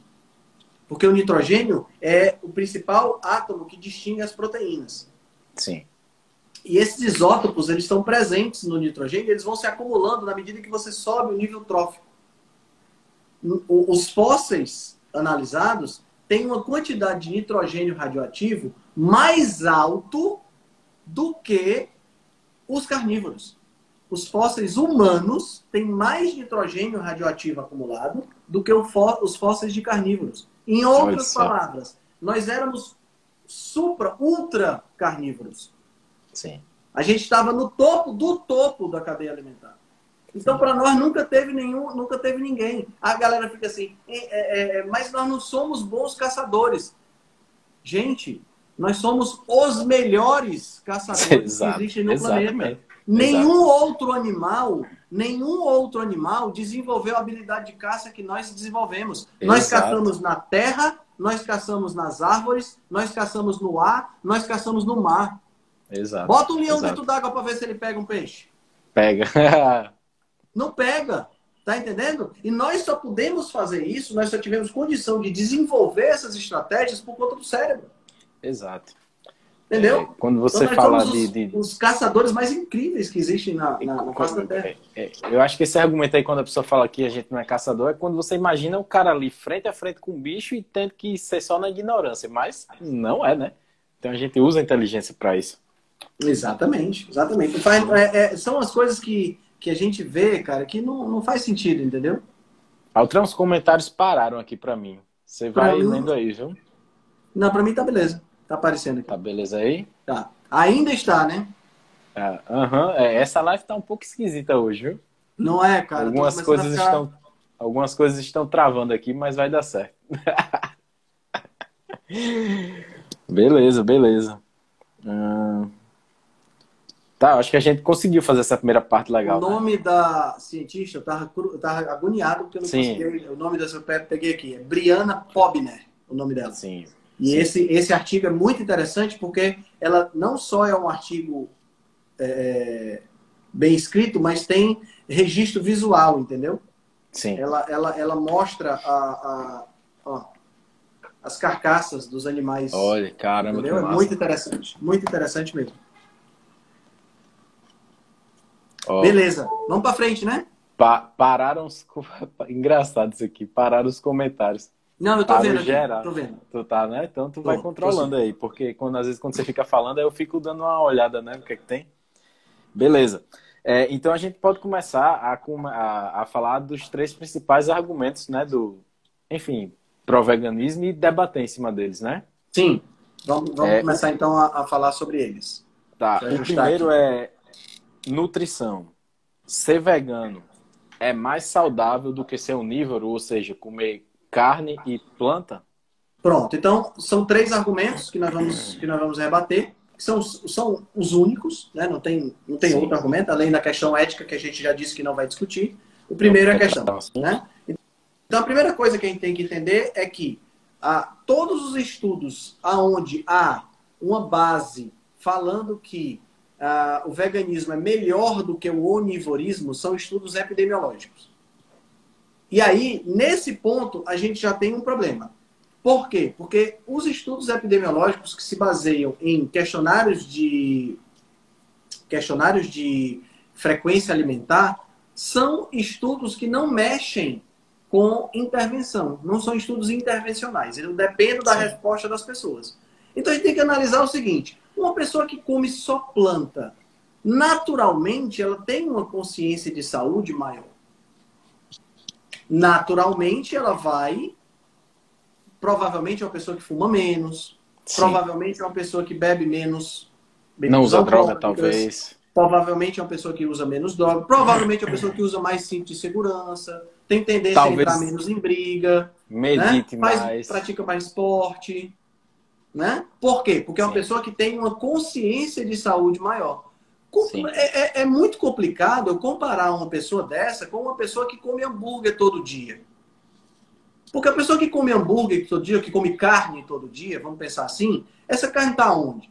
Speaker 2: porque o nitrogênio é o principal átomo que distingue as proteínas.
Speaker 1: Sim.
Speaker 2: E esses isótopos, eles estão presentes no nitrogênio, eles vão se acumulando na medida que você sobe o nível trófico. Os fósseis analisados têm uma quantidade de nitrogênio radioativo mais alto do que os carnívoros. Os fósseis humanos têm mais nitrogênio radioativo acumulado do que os fósseis de carnívoros. Em outras palavras, nós éramos supra, ultra carnívoros.
Speaker 1: Sim.
Speaker 2: A gente estava no topo do topo da cadeia alimentar. Então, para nós, nunca teve nenhum, nunca teve ninguém. A galera fica assim, é, é, é, mas nós não somos bons caçadores. Gente, nós somos os melhores caçadores Exato. que existem no Exatamente. planeta. Nenhum Exato. outro animal, nenhum outro animal desenvolveu a habilidade de caça que nós desenvolvemos. Exato. Nós caçamos na terra, nós caçamos nas árvores, nós caçamos no ar, nós caçamos no mar.
Speaker 1: Exato.
Speaker 2: Bota um leão Exato. dentro d'água para ver se ele pega um peixe.
Speaker 1: Pega.
Speaker 2: Não pega. Tá entendendo? E nós só podemos fazer isso, nós só tivemos condição de desenvolver essas estratégias por conta do cérebro.
Speaker 1: Exato.
Speaker 2: Entendeu? É,
Speaker 1: quando você então, fala de,
Speaker 2: de, Os caçadores mais incríveis que existem na, na, na face da Terra.
Speaker 1: É, é, eu acho que esse argumento aí, quando a pessoa fala que a gente não é caçador, é quando você imagina o cara ali frente a frente com o bicho e tendo que ser só na ignorância. Mas não é, né? Então a gente usa a inteligência para isso.
Speaker 2: Exatamente, exatamente. É, é, são as coisas que, que a gente vê, cara, que não, não faz sentido, entendeu?
Speaker 1: Altran, os comentários pararam aqui para mim. Você vai mim... lendo aí, viu?
Speaker 2: Não, para mim tá beleza. Tá aparecendo aqui.
Speaker 1: Tá beleza aí?
Speaker 2: Tá. Ainda está, né?
Speaker 1: É, uhum. é, essa live tá um pouco esquisita hoje, viu?
Speaker 2: Não é, cara.
Speaker 1: Algumas coisas ficar... estão algumas coisas estão travando aqui, mas vai dar certo. beleza, beleza. Hum... Tá, acho que a gente conseguiu fazer essa primeira parte legal.
Speaker 2: O né? nome né? da cientista, eu tava, eu tava agoniado porque eu não Sim. consegui. O nome dessa eu peguei aqui. É Brianna Pobner, o nome dela.
Speaker 1: Sim.
Speaker 2: E Sim. Esse, esse artigo é muito interessante porque ela não só é um artigo é, bem escrito, mas tem registro visual, entendeu?
Speaker 1: Sim.
Speaker 2: Ela, ela, ela mostra a, a ó, as carcaças dos animais.
Speaker 1: Olha, caramba,
Speaker 2: É muito interessante. Muito interessante mesmo. Beleza, vamos para frente, né?
Speaker 1: Pa pararam os. Engraçado isso aqui, pararam os comentários.
Speaker 2: Não, eu tô vendo. Aqui, geral. Tô vendo.
Speaker 1: Tu tá, né? Então tu tô, vai controlando aí, porque quando, às vezes quando você fica falando, aí eu fico dando uma olhada, né? O que é que tem. Beleza. É, então a gente pode começar a, a, a, falar dos três principais argumentos, né? Do, enfim, pró-veganismo e debater em cima deles, né?
Speaker 2: Sim. Vamos, vamos é, começar então a, a, falar sobre eles.
Speaker 1: Tá. O primeiro aqui. é nutrição. Ser vegano é mais saudável do que ser onívoro, ou seja, comer carne e planta?
Speaker 2: Pronto. Então, são três argumentos que nós vamos, que nós vamos rebater, que são, são os únicos, né? não tem, não tem outro argumento, além da questão ética que a gente já disse que não vai discutir. O primeiro é a questão. Né? Então, a primeira coisa que a gente tem que entender é que ah, todos os estudos aonde há uma base falando que uh, o veganismo é melhor do que o onivorismo são estudos epidemiológicos. E aí, nesse ponto, a gente já tem um problema. Por quê? Porque os estudos epidemiológicos que se baseiam em questionários de questionários de frequência alimentar são estudos que não mexem com intervenção, não são estudos intervencionais. Eles dependem da resposta das pessoas. Então a gente tem que analisar o seguinte: uma pessoa que come só planta, naturalmente ela tem uma consciência de saúde maior. Naturalmente ela vai provavelmente é uma pessoa que fuma menos, Sim. provavelmente é uma pessoa que bebe menos.
Speaker 1: Não usa droga, talvez.
Speaker 2: Provavelmente é uma pessoa que usa menos droga. Provavelmente é uma pessoa que usa mais cinto de segurança. Tem tendência talvez a entrar menos em briga.
Speaker 1: Né? Medite
Speaker 2: né?
Speaker 1: Faz, mais.
Speaker 2: Pratica mais esporte. Né? Por quê? Porque é uma Sim. pessoa que tem uma consciência de saúde maior. É, é, é, muito complicado eu comparar uma pessoa dessa com uma pessoa que come hambúrguer todo dia. Porque a pessoa que come hambúrguer todo dia, que come carne todo dia, vamos pensar assim, essa carne está onde?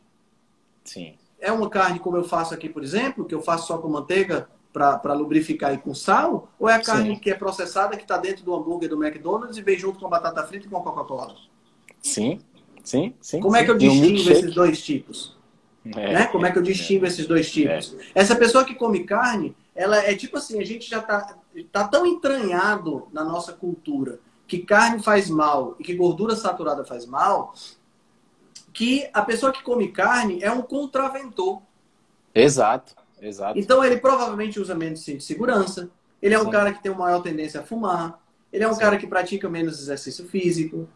Speaker 1: Sim.
Speaker 2: É uma carne como eu faço aqui, por exemplo, que eu faço só com manteiga para lubrificar e com sal? Ou é a carne Sim. que é processada, que está dentro do hambúrguer do McDonald's e vem junto com a batata frita e com a Coca-Cola?
Speaker 1: Sim, sim, sim.
Speaker 2: Como
Speaker 1: sim.
Speaker 2: é que eu distingo esses dois tipos? É, né? Como é que eu distingo é, esses dois tipos? É. Essa pessoa que come carne, ela é tipo assim, a gente já está tá tão entranhado na nossa cultura que carne faz mal e que gordura saturada faz mal, que a pessoa que come carne é um contraventor.
Speaker 1: Exato, exato.
Speaker 2: Então ele provavelmente usa menos cinto de segurança, ele é um Sim. cara que tem uma maior tendência a fumar, ele é um Sim. cara que pratica menos exercício físico,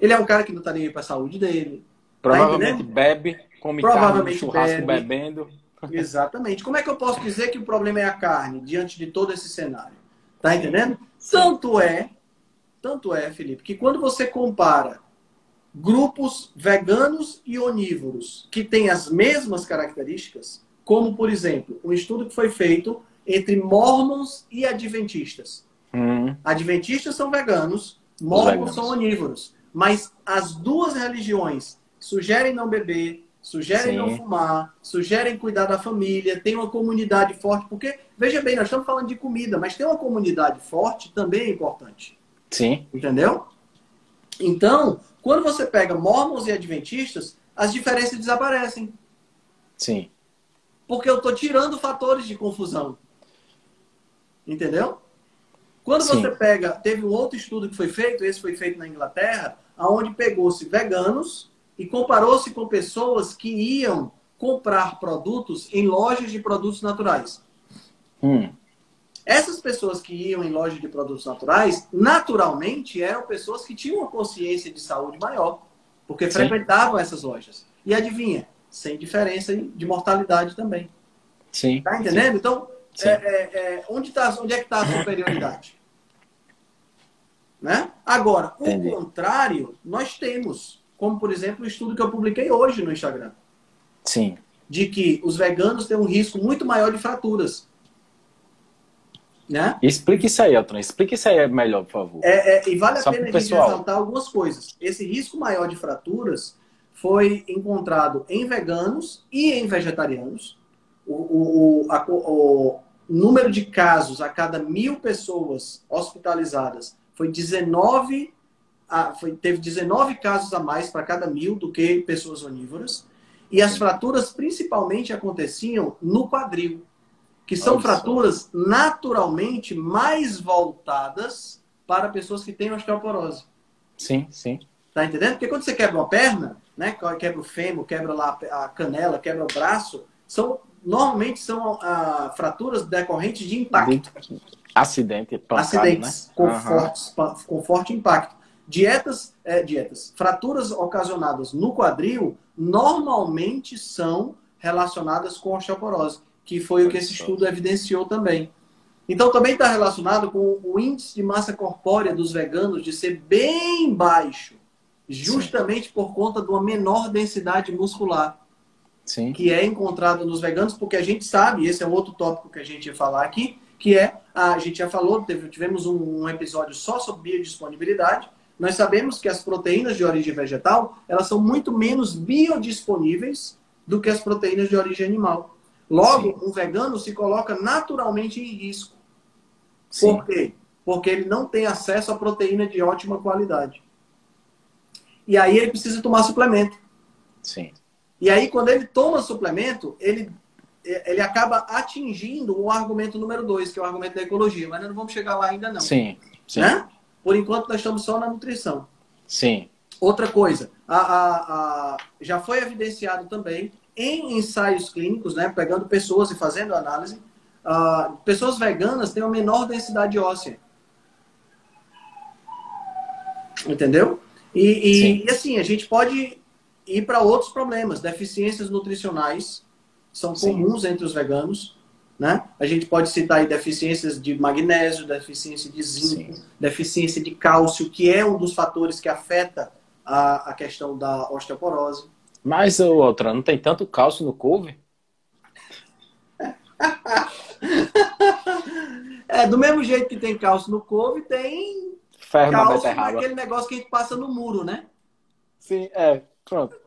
Speaker 2: ele é um cara que não está nem aí para a saúde dele.
Speaker 1: Tá provavelmente tá bebe, come provavelmente carne churrasco bebe. bebendo.
Speaker 2: Exatamente. Como é que eu posso dizer que o problema é a carne diante de todo esse cenário? Tá entendendo? Tanto é tanto é, Felipe, que quando você compara grupos veganos e onívoros que têm as mesmas características, como, por exemplo, um estudo que foi feito entre mormons e adventistas. Hum. Adventistas são veganos, mormons são onívoros. Mas as duas religiões sugerem não beber, sugerem Sim. não fumar, sugerem cuidar da família, tem uma comunidade forte. Porque, veja bem, nós estamos falando de comida, mas ter uma comunidade forte também é importante.
Speaker 1: Sim.
Speaker 2: Entendeu? Então, quando você pega mormons e adventistas, as diferenças desaparecem.
Speaker 1: Sim.
Speaker 2: Porque eu estou tirando fatores de confusão. Entendeu? Quando Sim. você pega, teve um outro estudo que foi feito, esse foi feito na Inglaterra, aonde pegou-se veganos e comparou-se com pessoas que iam comprar produtos em lojas de produtos naturais. Hum. Essas pessoas que iam em loja de produtos naturais, naturalmente, eram pessoas que tinham uma consciência de saúde maior, porque Sim. frequentavam essas lojas. E adivinha? Sem diferença de mortalidade também.
Speaker 1: Sim.
Speaker 2: Tá entendendo? Sim. Então, é, é, é, onde, tá, onde é que está a superioridade? Né? Agora, o Entendi. contrário, nós temos, como por exemplo o estudo que eu publiquei hoje no Instagram.
Speaker 1: Sim.
Speaker 2: De que os veganos têm um risco muito maior de fraturas. Né?
Speaker 1: Explique isso aí, Elton. Explique isso aí melhor, por favor.
Speaker 2: É, é, e vale a Só pena a gente ressaltar algumas coisas. Esse risco maior de fraturas foi encontrado em veganos e em vegetarianos. O, o, a, o, número de casos a cada mil pessoas hospitalizadas foi 19, a, foi, teve 19 casos a mais para cada mil do que pessoas onívoras. E as fraturas principalmente aconteciam no quadril que são Olha fraturas só. naturalmente mais voltadas para pessoas que têm osteoporose.
Speaker 1: Sim, sim.
Speaker 2: Tá entendendo? Porque quando você quebra uma perna, né, quebra o fêmur, quebra lá a canela, quebra o braço, são normalmente são ah, fraturas decorrentes de impacto.
Speaker 1: Acidente, pancada,
Speaker 2: Acidentes
Speaker 1: né?
Speaker 2: com, uhum. fortes, com forte impacto. Dietas, é, dietas, fraturas ocasionadas no quadril normalmente são relacionadas com osteoporose que foi o que esse estudo evidenciou também. Então, também está relacionado com o índice de massa corpórea dos veganos de ser bem baixo, justamente Sim. por conta de uma menor densidade muscular.
Speaker 1: Sim.
Speaker 2: que é encontrada nos veganos, porque a gente sabe, esse é outro tópico que a gente ia falar aqui, que é, a gente já falou, teve, tivemos um, um episódio só sobre biodisponibilidade, nós sabemos que as proteínas de origem vegetal, elas são muito menos biodisponíveis do que as proteínas de origem animal. Logo, Sim. um vegano se coloca naturalmente em risco. Sim. Por quê? porque ele não tem acesso a proteína de ótima qualidade. E aí ele precisa tomar suplemento.
Speaker 1: Sim.
Speaker 2: E aí, quando ele toma suplemento, ele, ele acaba atingindo o argumento número dois, que é o argumento da ecologia. Mas não vamos chegar lá ainda não.
Speaker 1: Sim, sim.
Speaker 2: Né? Por enquanto, nós estamos só na nutrição.
Speaker 1: Sim.
Speaker 2: Outra coisa, a, a, a, já foi evidenciado também em ensaios clínicos, né, pegando pessoas e fazendo análise, uh, pessoas veganas têm uma menor densidade óssea. Entendeu? E, e, e assim, a gente pode ir para outros problemas. Deficiências nutricionais são comuns Sim. entre os veganos. Né? A gente pode citar aí deficiências de magnésio, deficiência de zinco, Sim. deficiência de cálcio, que é um dos fatores que afeta a, a questão da osteoporose.
Speaker 1: Mas outra, não tem tanto cálcio no couve?
Speaker 2: é, do mesmo jeito que tem cálcio no couve, tem
Speaker 1: Ferro cálcio naquele
Speaker 2: negócio que a gente passa no muro, né?
Speaker 1: Sim, é, pronto.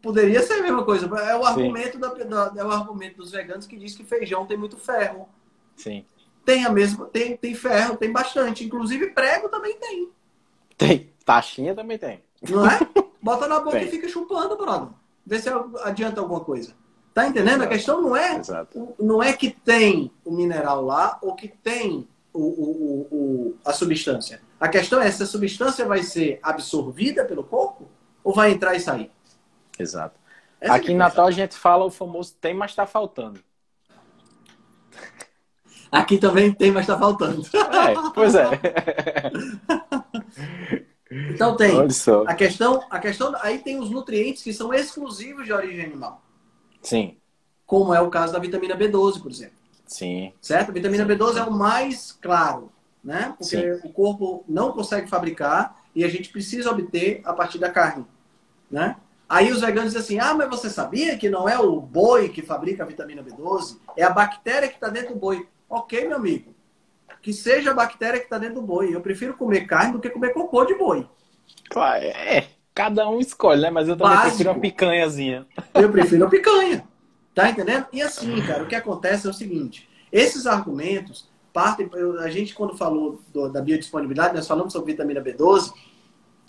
Speaker 2: Poderia ser a mesma coisa. É o argumento, da, da, é o argumento dos veganos que diz que feijão tem muito ferro.
Speaker 1: Sim.
Speaker 2: Tem a mesma, tem, tem ferro, tem bastante. Inclusive prego também tem.
Speaker 1: Tem. Taxinha também tem.
Speaker 2: Não é? Bota na boca tem. e fica chupando, brother. Vê se adianta alguma coisa. Tá entendendo? Exato. A questão não é, Exato. não é que tem o mineral lá ou que tem o, o, o, a substância. A questão é se a substância vai ser absorvida pelo corpo ou vai entrar e sair.
Speaker 1: Exato. Essa Aqui em Natal a gente fala o famoso tem, mas está faltando.
Speaker 2: Aqui também tem, mas está faltando.
Speaker 1: É, pois é.
Speaker 2: Então tem a questão, a questão, aí tem os nutrientes que são exclusivos de origem animal.
Speaker 1: Sim.
Speaker 2: Como é o caso da vitamina B12, por exemplo.
Speaker 1: Sim.
Speaker 2: Certo? A vitamina Sim. B12 é o mais claro, né? Porque Sim. o corpo não consegue fabricar e a gente precisa obter a partir da carne, né? Aí os veganos dizem assim: ah, mas você sabia que não é o boi que fabrica a vitamina B12? É a bactéria que está dentro do boi. Ok, meu amigo. Que seja a bactéria que está dentro do boi. Eu prefiro comer carne do que comer cocô de boi.
Speaker 1: Claro, é. Cada um escolhe, né? Mas eu também Básico. prefiro uma picanhazinha.
Speaker 2: Eu prefiro a picanha. Tá entendendo? E assim, cara, o que acontece é o seguinte: esses argumentos partem. A gente, quando falou do, da biodisponibilidade, nós falamos sobre vitamina B12,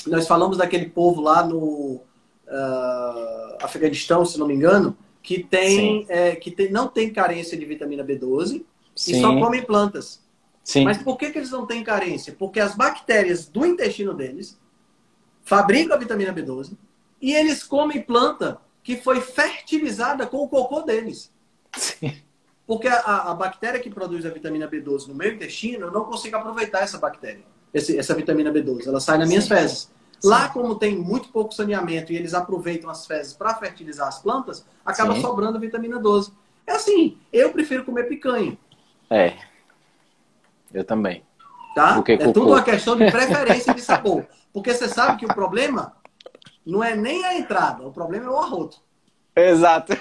Speaker 2: nós falamos daquele povo lá no uh, Afeganistão, se não me engano, que tem, é, que tem, não tem carência de vitamina B12 Sim. e só comem plantas.
Speaker 1: Sim.
Speaker 2: Mas por que, que eles não têm carência? Porque as bactérias do intestino deles fabricam a vitamina B12 e eles comem planta que foi fertilizada com o cocô deles.
Speaker 1: Sim.
Speaker 2: Porque a, a, bactéria que produz a vitamina B12 no meu intestino, eu não consigo aproveitar essa bactéria, esse, essa vitamina B12. Ela sai nas minhas Sim. fezes. Lá, como tem muito pouco saneamento e eles aproveitam as fezes para fertilizar as plantas, acaba Sim. sobrando vitamina 12. É assim, eu prefiro comer picanha.
Speaker 1: É. Eu também.
Speaker 2: Tá? É tudo uma questão de preferência de sabor. Porque você sabe que o problema não é nem a entrada, o problema é o arroto.
Speaker 1: Exato.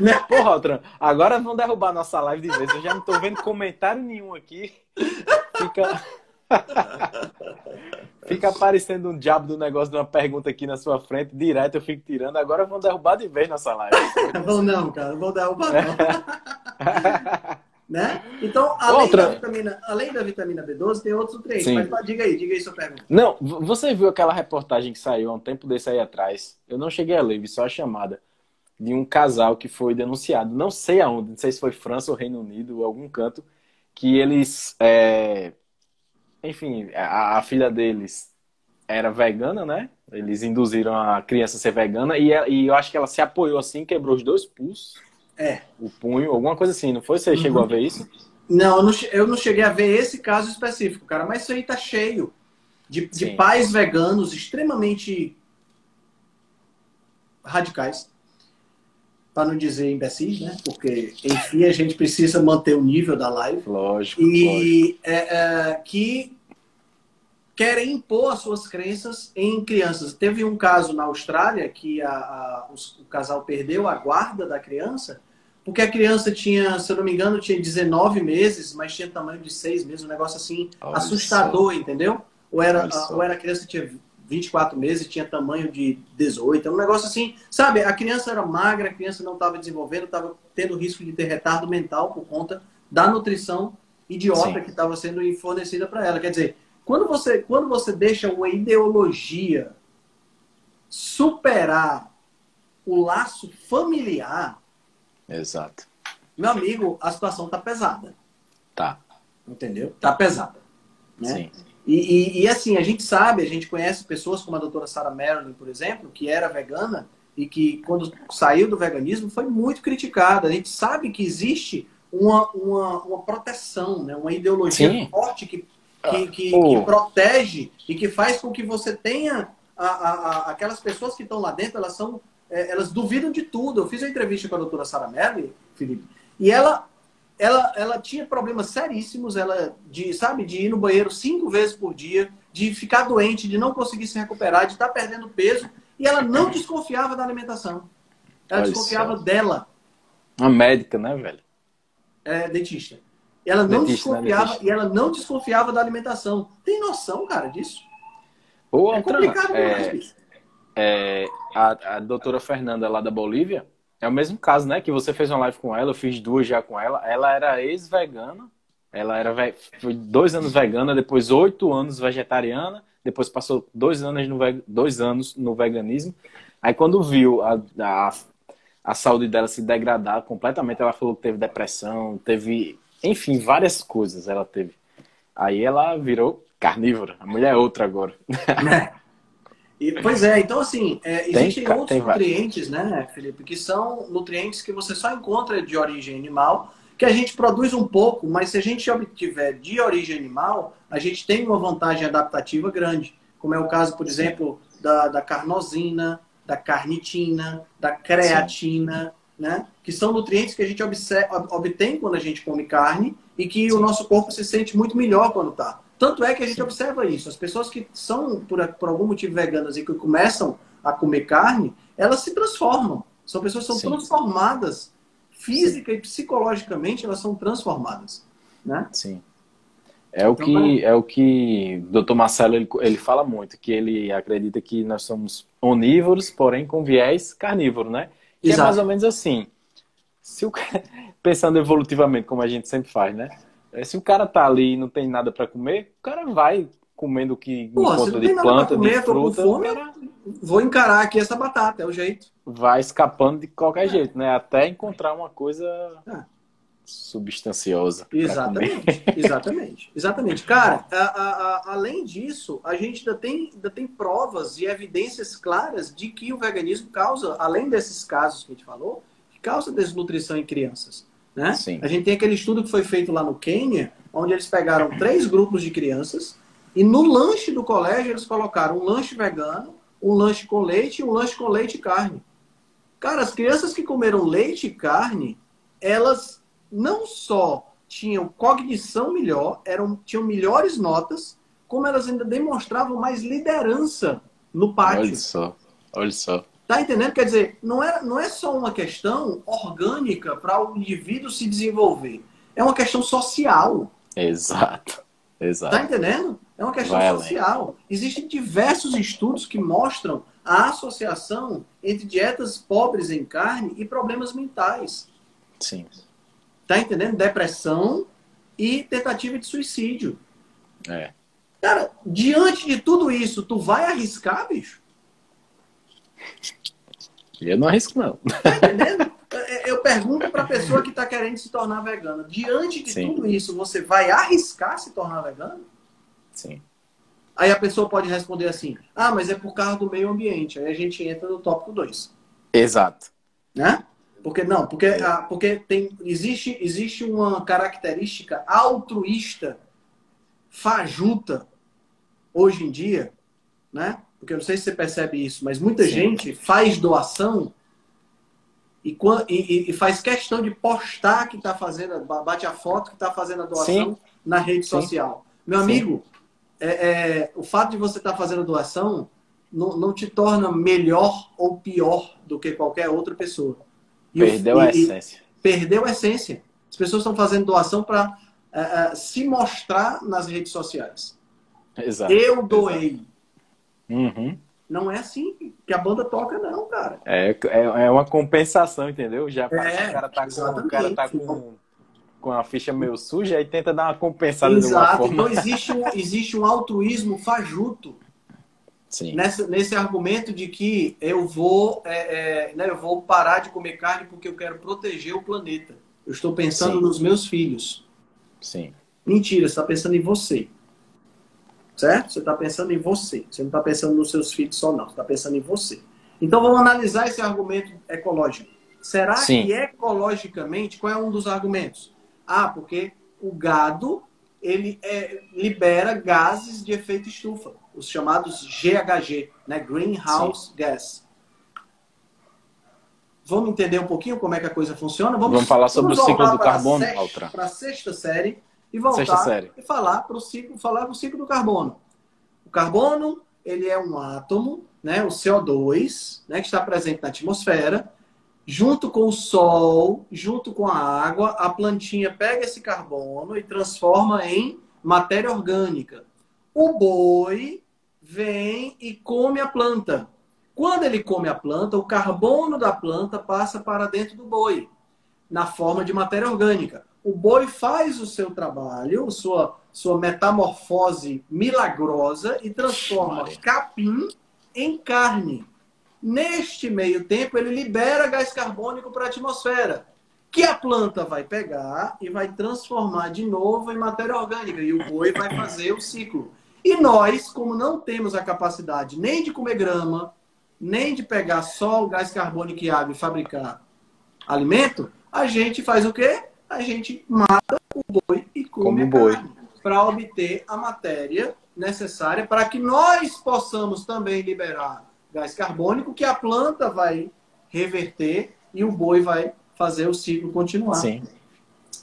Speaker 1: né? Porra, Altran, agora vão derrubar nossa live de vez. Eu já não tô vendo comentário nenhum aqui. Fica. Fica aparecendo um diabo do negócio de uma pergunta aqui na sua frente, direto eu fico tirando. Agora vão derrubar de vez nossa live.
Speaker 2: vão não, cara, vão derrubar não. né? Então, além, Outra... da vitamina, além da vitamina B12, tem outros nutrientes. Sim. Mas diga aí, diga aí sua pergunta.
Speaker 1: Não, você viu aquela reportagem que saiu há um tempo desse aí atrás? Eu não cheguei a ler, vi só a chamada. De um casal que foi denunciado, não sei aonde, não sei se foi França ou Reino Unido ou algum canto, que eles é, enfim, a, a, filha deles era vegana, né? Eles induziram a criança a ser vegana e, e eu acho que ela se apoiou assim, quebrou os dois pulsos.
Speaker 2: É.
Speaker 1: O punho, alguma coisa assim, não foi? Você uhum. chegou a ver isso?
Speaker 2: Não eu, não, eu não cheguei a ver esse caso específico, cara, mas isso aí tá cheio de, de pais veganos extremamente radicais para não dizer imbecis, né? Porque, enfim, a gente precisa manter o nível da live.
Speaker 1: Lógico.
Speaker 2: E
Speaker 1: lógico.
Speaker 2: É, é, que querem impor as suas crenças em crianças. Teve um caso na Austrália que a, a, o, o casal perdeu a guarda da criança porque a criança tinha, se eu não me engano, tinha 19 meses, mas tinha tamanho de 6 meses, um negócio assim Olha assustador, entendeu? Ou era, ou era a criança que tinha 24 meses e tinha tamanho de 18. É um negócio assim, sabe? A criança era magra, a criança não estava desenvolvendo, estava tendo risco de ter retardo mental por conta da nutrição idiota Sim. que estava sendo fornecida para ela. Quer dizer, quando você, quando você deixa uma ideologia superar o laço familiar.
Speaker 1: Exato.
Speaker 2: Meu amigo, a situação tá pesada.
Speaker 1: Tá.
Speaker 2: Entendeu? Tá pesada. Né?
Speaker 1: Sim.
Speaker 2: E, e, e, assim, a gente sabe, a gente conhece pessoas como a doutora Sarah Marilyn, por exemplo, que era vegana e que quando saiu do veganismo foi muito criticada. A gente sabe que existe uma, uma, uma proteção, né? uma ideologia Sim. forte que, que, ah, que, que, protege e que faz com que você tenha a, a, a, aquelas pessoas que estão lá dentro, elas são é, elas duvidam de tudo. Eu fiz uma entrevista com a doutora Sara Merli, Felipe, e ela, ela, ela tinha problemas seríssimos, ela de, sabe, de ir no banheiro cinco vezes por dia, de ficar doente, de não conseguir se recuperar, de estar perdendo peso, e ela não desconfiava da alimentação. Ela Olha desconfiava só. dela.
Speaker 1: Uma médica, né, velho?
Speaker 2: É, dentista. Ela não né, desconfiava né, e ela não desconfiava da alimentação. Tem noção, cara, disso?
Speaker 1: Ou é complicado é... é, a, a doutora Fernanda lá da Bolívia, é o mesmo caso, né? Que você fez uma live com ela, eu fiz duas já com ela. Ela era ex-vegana, ela era ve... foi dois anos vegana, depois oito anos vegetariana, depois passou dois anos no, ve... dois anos no veganismo. Aí quando viu a, a, a saúde dela se degradar completamente, ela falou que teve depressão, teve, enfim, várias coisas ela teve. Aí ela virou carnívora. A mulher é outra agora.
Speaker 2: E, pois é, então assim, é, existem tem, outros tem nutrientes, né, Felipe, que são nutrientes que você só encontra de origem animal, que a gente produz um pouco, mas se a gente obtiver de origem animal, a gente tem uma vantagem adaptativa grande, como é o caso, por exemplo, da, da carnosina, da carnitina, da creatina. Né? Que são nutrientes que a gente obtém quando a gente come carne e que Sim. o nosso corpo se sente muito melhor quando está. Tanto é que a gente Sim. observa isso. As pessoas que são, por, por algum motivo, veganas e que começam a comer carne, elas se transformam. São pessoas que são Sim. transformadas. Física e psicologicamente, elas são transformadas. Né?
Speaker 1: Sim. É o, então, que, é o que o Dr. Marcelo ele, ele fala muito, que ele acredita que nós somos onívoros, porém com viés carnívoro, né? Que Exato. é mais ou menos assim. Se o, pensando evolutivamente, como a gente sempre faz, né? É, se o cara tá ali e não tem nada para comer, o cara vai comendo o que
Speaker 2: Pô, encontra de planta, comer, de fruta. Fome, cara... Vou encarar aqui essa batata, é o jeito.
Speaker 1: Vai escapando de qualquer é. jeito, né? Até encontrar uma coisa é. Substanciosa.
Speaker 2: Exatamente, exatamente, exatamente. Cara, a, a, a, além disso, a gente ainda tem, ainda tem provas e evidências claras de que o veganismo causa, além desses casos que a gente falou, causa desnutrição em crianças. Né? Sim. A gente tem aquele estudo que foi feito lá no Quênia, onde eles pegaram três grupos de crianças e no lanche do colégio eles colocaram um lanche vegano, um lanche com leite e um lanche com leite e carne. Cara, as crianças que comeram leite e carne, elas não só tinham cognição melhor, eram, tinham melhores notas, como elas ainda demonstravam mais liderança no pátio.
Speaker 1: Olha só, olha só.
Speaker 2: Tá entendendo? Quer dizer, não é, não é só uma questão orgânica para o indivíduo se desenvolver. É uma questão social.
Speaker 1: Exato. Exato.
Speaker 2: Tá entendendo? É uma questão Vai social. Além. Existem diversos estudos que mostram a associação entre dietas pobres em carne e problemas mentais.
Speaker 1: Sim.
Speaker 2: Tá entendendo? Depressão e tentativa de suicídio.
Speaker 1: É.
Speaker 2: Cara, diante de tudo isso, tu vai arriscar, bicho?
Speaker 1: Eu não arrisco, não.
Speaker 2: Tá entendendo? Eu pergunto para a pessoa que está querendo se tornar vegana. Diante de Sim. tudo isso, você vai arriscar se tornar vegano?
Speaker 1: Sim.
Speaker 2: Aí a pessoa pode responder assim: ah, mas é por causa do meio ambiente. Aí a gente entra no tópico 2.
Speaker 1: Exato.
Speaker 2: Né? Porque não, porque, ah, porque tem, existe, existe uma característica altruísta, fajuta, hoje em dia, né? porque eu não sei se você percebe isso, mas muita Sim. gente faz doação e, e, e, faz questão de postar que está fazendo, bate a foto que está fazendo a doação Sim. na rede Sim. social. Meu amigo, é, é, o fato de você estar tá fazendo doação não, não, te torna melhor ou pior do que qualquer outra pessoa.
Speaker 1: E perdeu o, a essência.
Speaker 2: Perdeu a essência. As pessoas estão fazendo doação para é, é, se mostrar nas redes sociais.
Speaker 1: Exato.
Speaker 2: Eu doei. Exato.
Speaker 1: Uhum.
Speaker 2: Não é assim que a banda toca, não, cara.
Speaker 1: É, é, é uma compensação, entendeu? Já é, o cara tá com. O cara tá com com a ficha meio suja e tenta dar uma compensada
Speaker 2: Exato. de Então existe um, existe um altruísmo fajuto
Speaker 1: Sim.
Speaker 2: Nessa, nesse argumento de que eu vou, é, é, né, eu vou parar de comer carne porque eu quero proteger o planeta. Eu estou pensando Sim. nos meus filhos.
Speaker 1: Sim.
Speaker 2: Mentira, você está pensando em você. Certo? Você está pensando em você. Você não está pensando nos seus filhos só, não. Você está pensando em você. Então vamos analisar esse argumento ecológico. Será Sim. que ecologicamente, qual é um dos argumentos? Ah, porque o gado ele é, libera gases de efeito estufa, os chamados GHG, né? Greenhouse Sim. Gas. Vamos entender um pouquinho como é que a coisa funciona?
Speaker 1: Vamos, vamos falar sobre vamos o ciclo do carbono,
Speaker 2: Para a sexta série e voltar e falar para o ciclo, falar do ciclo do carbono. O carbono ele é um átomo, né? O CO2, né? Que está presente na atmosfera junto com o sol, junto com a água, a plantinha pega esse carbono e transforma em matéria orgânica. O boi vem e come a planta. Quando ele come a planta, o carbono da planta passa para dentro do boi, na forma de matéria orgânica. O boi faz o seu trabalho, sua, sua metamorfose milagrosa e transforma capim em carne. Neste meio tempo, ele libera gás carbônico para a atmosfera, que a planta vai pegar e vai transformar de novo em matéria orgânica, e o boi vai fazer o ciclo. E nós, como não temos a capacidade nem de comer grama, nem de pegar só o gás carbônico e água e fabricar alimento, a gente faz o quê? A gente mata o boi e come a carne para obter a matéria necessária para que nós possamos também liberar gás carbônico que a planta vai reverter e o boi vai fazer o ciclo continuar.
Speaker 1: Sim.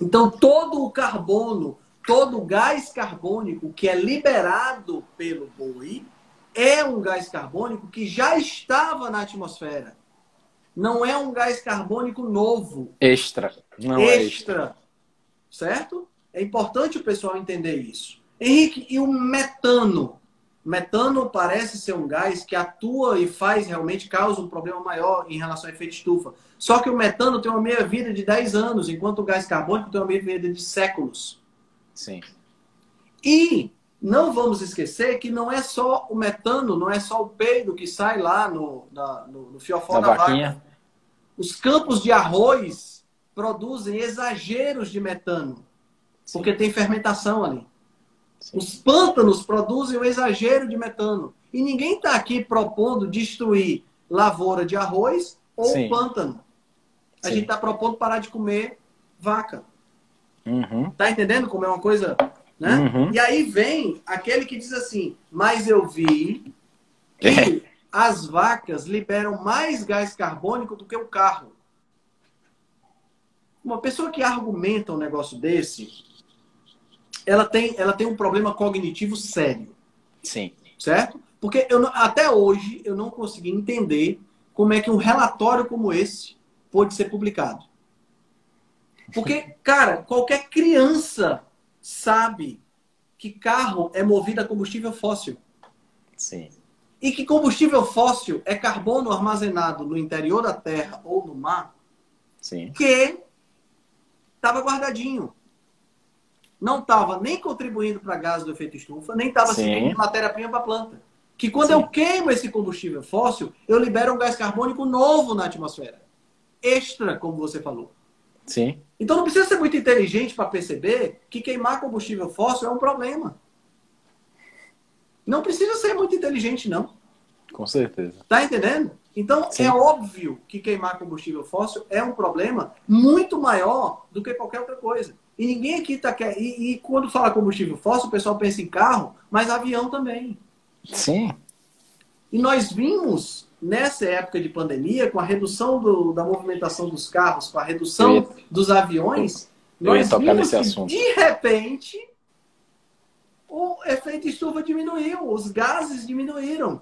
Speaker 2: Então, todo o carbono, todo o gás carbônico que é liberado pelo boi é um gás carbônico que já estava na atmosfera. Não é um gás carbônico novo.
Speaker 1: Extra.
Speaker 2: Não extra. É extra. Certo? É importante o pessoal entender isso. Henrique, e o metano? Metano parece ser um gás que atua e faz realmente causa um problema maior em relação ao efeito estufa. Só que o metano tem uma meia-vida de 10 anos, enquanto o gás carbônico tem uma meia-vida de séculos.
Speaker 1: Sim.
Speaker 2: E não vamos esquecer que não é só o metano, não é só o peido que sai lá no, na, no, no fiofó da, da vaca. Os campos de arroz produzem exageros de metano, Sim. porque tem fermentação ali. Sim. Os pântanos produzem um exagero de metano. E ninguém está aqui propondo destruir lavoura de arroz ou Sim. pântano. A gente está propondo parar de comer vaca.
Speaker 1: Uhum.
Speaker 2: Tá entendendo como é uma coisa? Né? Uhum. E aí vem aquele que diz assim: Mas eu vi que é. as vacas liberam mais gás carbônico do que o carro. Uma pessoa que argumenta um negócio desse, ela tem, ela tem um problema cognitivo sério.
Speaker 1: Sim.
Speaker 2: Certo? Porque eu, até hoje eu não consegui entender como é que um relatório como esse pode ser publicado. Porque, cara, qualquer criança sabe que carro é movido a combustível fóssil.
Speaker 1: Sim.
Speaker 2: E que combustível fóssil é carbono armazenado no interior da Terra ou no mar
Speaker 1: Sim.
Speaker 2: que estava guardadinho não estava nem contribuindo para gás do efeito estufa, nem estava servindo matéria-prima para a planta. Que quando Sim. eu queimo esse combustível fóssil, eu libero um gás carbônico novo na atmosfera. Extra, como você falou.
Speaker 1: Sim.
Speaker 2: Então não precisa ser muito inteligente para perceber que queimar combustível fóssil é um problema. Não precisa ser muito inteligente, não.
Speaker 1: Com certeza.
Speaker 2: Tá entendendo? Então Sim. é óbvio que queimar combustível fóssil é um problema muito maior do que qualquer outra coisa. E ninguém aqui tá quer. E, e, quando fala combustível fóssil, o pessoal pensa em carro, mas avião também.
Speaker 1: Sim.
Speaker 2: E nós vimos nessa época de pandemia, com a redução do, da movimentação dos carros, com a redução ia, dos aviões, nós vimos que assunto. de repente o efeito estufa diminuiu, os gases diminuíram.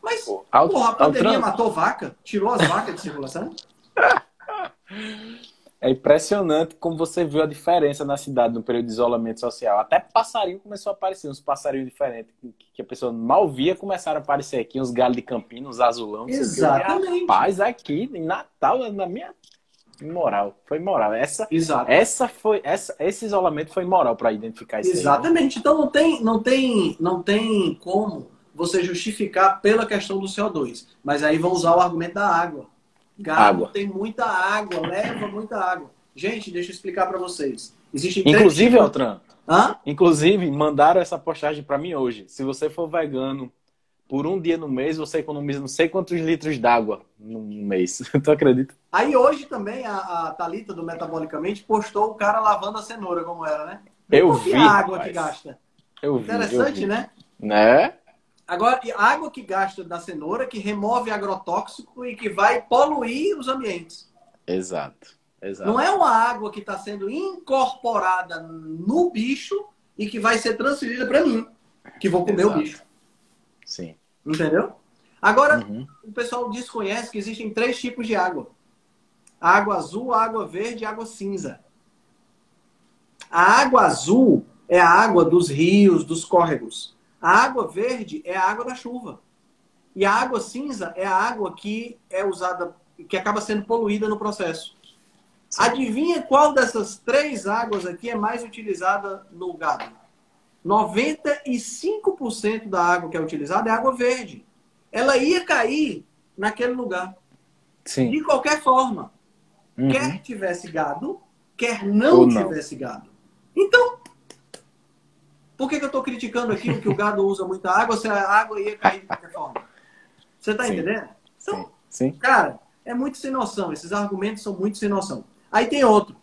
Speaker 2: Mas porra, a pandemia matou vaca? Tirou as vacas de circulação?
Speaker 1: É impressionante como você viu a diferença na cidade no período de isolamento social. Até passarinho começou a aparecer, uns passarinhos diferentes que a pessoa mal via começaram a aparecer aqui, uns galhos de campina, uns azulão.
Speaker 2: Exatamente.
Speaker 1: Rapaz, aqui em Natal, na minha moral. Foi moral. Essa, Exato. essa foi, essa, esse isolamento foi moral para identificar isso.
Speaker 2: Exatamente. Aí. Então não tem, não tem, não tem como você justificar pela questão do CO2. Mas aí vão usar o argumento da água. Gado água. tem muita água, leva muita água. Gente, deixa eu explicar para vocês.
Speaker 1: Existem Inclusive, três... Altran, Hã? Inclusive, mandaram essa postagem para mim hoje. Se você for vegano por um dia no mês, você economiza não sei quantos litros d'água no mês. tu acredita?
Speaker 2: Aí hoje também a, a Thalita do Metabolicamente postou o cara lavando a cenoura, como era, né?
Speaker 1: Eu vi.
Speaker 2: a água rapaz. que gasta.
Speaker 1: Eu vi.
Speaker 2: Interessante,
Speaker 1: eu vi.
Speaker 2: né?
Speaker 1: Né?
Speaker 2: Agora, a água que gasta da cenoura, que remove agrotóxico e que vai poluir os ambientes.
Speaker 1: Exato. Exato.
Speaker 2: Não é uma água que está sendo incorporada no bicho e que vai ser transferida para mim, que vou comer Exato. o bicho.
Speaker 1: Sim.
Speaker 2: Entendeu? Agora, uhum. o pessoal desconhece que existem três tipos de água: água azul, água verde e água cinza. A água azul é a água dos rios, dos córregos. A água verde é a água da chuva. E a água cinza é a água que é usada, que acaba sendo poluída no processo. Sim. Adivinha qual dessas três águas aqui é mais utilizada no gado? 95% da água que é utilizada é água verde. Ela ia cair naquele lugar.
Speaker 1: Sim.
Speaker 2: De qualquer forma. Uhum. Quer tivesse gado, quer não, não. tivesse gado. Então, por que, que eu estou criticando aqui que o gado usa muita água se a água ia cair de qualquer forma? Você está entendendo?
Speaker 1: Então, Sim.
Speaker 2: cara, é muito sem noção. Esses argumentos são muito sem noção. Aí tem outro.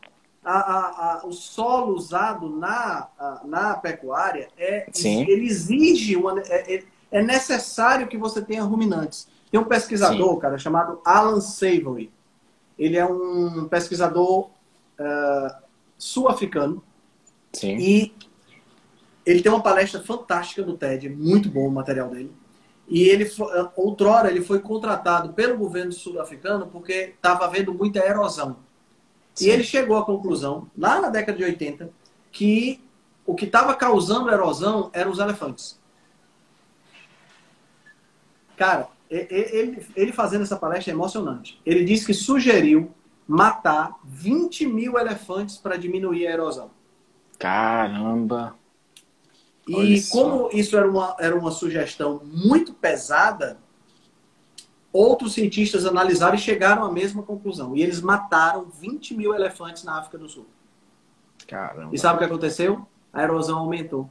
Speaker 2: A, a, a, o solo usado na, na pecuária é
Speaker 1: Sim.
Speaker 2: ele exige uma, é, é, é, necessário que você tenha ruminantes. Tem um pesquisador, Sim. cara, chamado Alan Savory. Ele é um pesquisador uh, sul-africano. E ele tem uma palestra fantástica no TED, muito bom o material dele. E ele, outrora, ele foi contratado pelo governo sul-africano porque estava havendo muita erosão. Sim. E ele chegou à conclusão, lá na década de 80, que o que estava causando erosão eram os elefantes. Cara, ele, ele fazendo essa palestra é emocionante. Ele disse que sugeriu matar 20 mil elefantes para diminuir a erosão.
Speaker 1: Caramba!
Speaker 2: E como isso era uma, era uma sugestão muito pesada, outros cientistas analisaram e chegaram à mesma conclusão. E eles mataram 20 mil elefantes na África do Sul.
Speaker 1: Caramba.
Speaker 2: E sabe o que aconteceu? A erosão aumentou.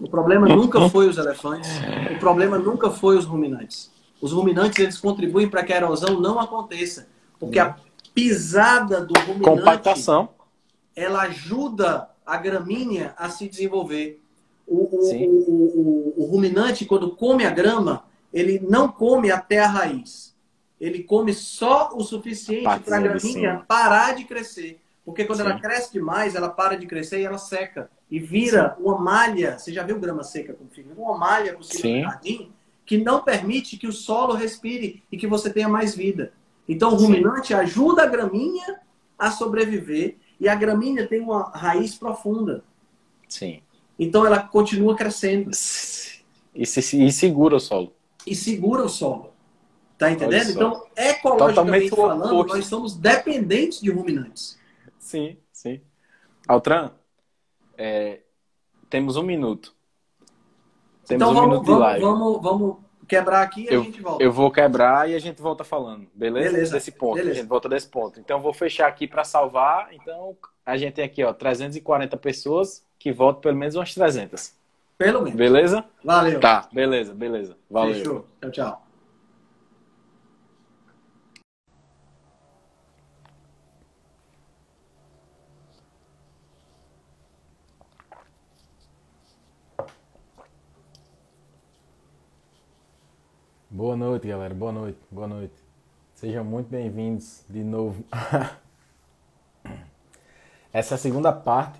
Speaker 2: O problema nunca foi os elefantes, o problema nunca foi os ruminantes. Os ruminantes eles contribuem para que a erosão não aconteça, porque a pisada do ruminante
Speaker 1: compactação
Speaker 2: ela ajuda a gramínea a se desenvolver. O, o, o, o, ruminante, quando come a grama, ele não come até a raiz. Ele come só o suficiente para a gramínea sim. parar de crescer. Porque quando sim. ela cresce demais, ela para de crescer e ela seca. E vira sim. uma malha. Você já viu grama seca como fica? Uma malha por cima do jardim que não permite que o solo respire e que você tenha mais vida. Então, o ruminante ajuda a gramínea a sobreviver e a gramínea tem uma raiz profunda.
Speaker 1: Sim.
Speaker 2: Então ela continua crescendo.
Speaker 1: E, se, e segura o solo.
Speaker 2: E segura o solo. Tá entendendo? Então, ecologicamente falando, nós somos dependentes de ruminantes.
Speaker 1: Sim, sim. Altran, é, temos um minuto.
Speaker 2: Temos então um vamos, minuto vamos, de live. Vamos, vamos quebrar aqui e
Speaker 1: eu,
Speaker 2: a gente volta.
Speaker 1: Eu vou quebrar e a gente volta falando, beleza? beleza desse ponto, beleza. a gente volta desse ponto. Então, vou fechar aqui para salvar. Então, a gente tem aqui, ó, 340 pessoas que votam pelo menos umas 300.
Speaker 2: Pelo menos.
Speaker 1: Beleza?
Speaker 2: Valeu.
Speaker 1: Tá, beleza, beleza. Valeu.
Speaker 2: Fechou. Tchau, tchau.
Speaker 1: Boa noite, galera. Boa noite. Boa noite. Sejam muito bem-vindos de novo. Essa é a segunda parte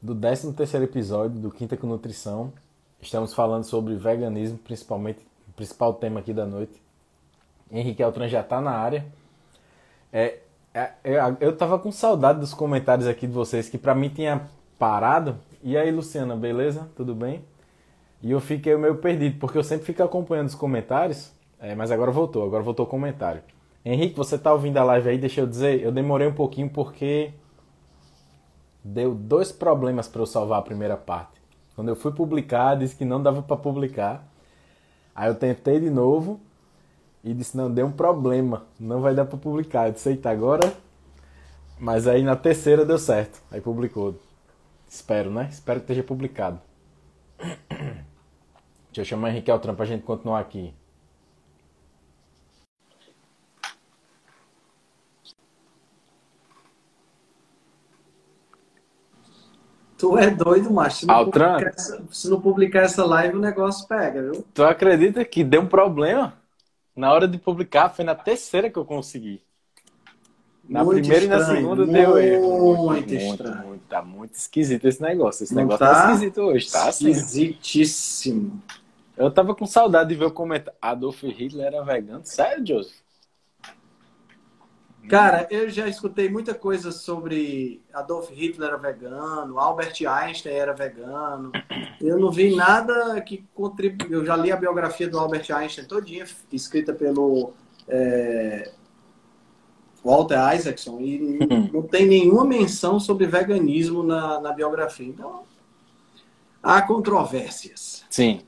Speaker 1: do 13 terceiro episódio do Quinta com Nutrição. Estamos falando sobre veganismo, principalmente, o principal tema aqui da noite. Henrique Altran já está na área. É, é, eu tava com saudade dos comentários aqui de vocês, que para mim tinha parado. E aí, Luciana, beleza? Tudo bem? E eu fiquei meio perdido, porque eu sempre fico acompanhando os comentários, é, mas agora voltou, agora voltou o comentário. Henrique, você tá ouvindo a live aí? Deixa eu dizer, eu demorei um pouquinho porque deu dois problemas para eu salvar a primeira parte. Quando eu fui publicar, disse que não dava para publicar. Aí eu tentei de novo e disse: não, deu um problema, não vai dar para publicar. Eu disse: eita, agora. Mas aí na terceira deu certo, aí publicou. Espero, né? Espero que esteja publicado. Deixa eu chamar o Henrique Altran pra gente continuar aqui.
Speaker 2: Tu é doido, macho. Se não, Altran, essa, se não publicar essa live, o negócio pega, viu?
Speaker 1: Tu acredita que deu um problema? Na hora de publicar, foi na terceira que eu consegui. Na muito primeira estranho, e na segunda muito deu erro. Muito, estranho. Muito, tá muito esquisito esse negócio. Esse não negócio tá, tá esquisito hoje, tá?
Speaker 2: Assim.
Speaker 1: Eu tava com saudade de ver o comentário. Adolf Hitler era vegano? Sério, Joseph?
Speaker 2: Cara, eu já escutei muita coisa sobre Adolf Hitler era vegano, Albert Einstein era vegano. Eu não vi nada que contribui. Eu já li a biografia do Albert Einstein todinha, escrita pelo é... Walter Isaacson, e não tem nenhuma menção sobre veganismo na, na biografia. Então, há controvérsias.
Speaker 1: Sim.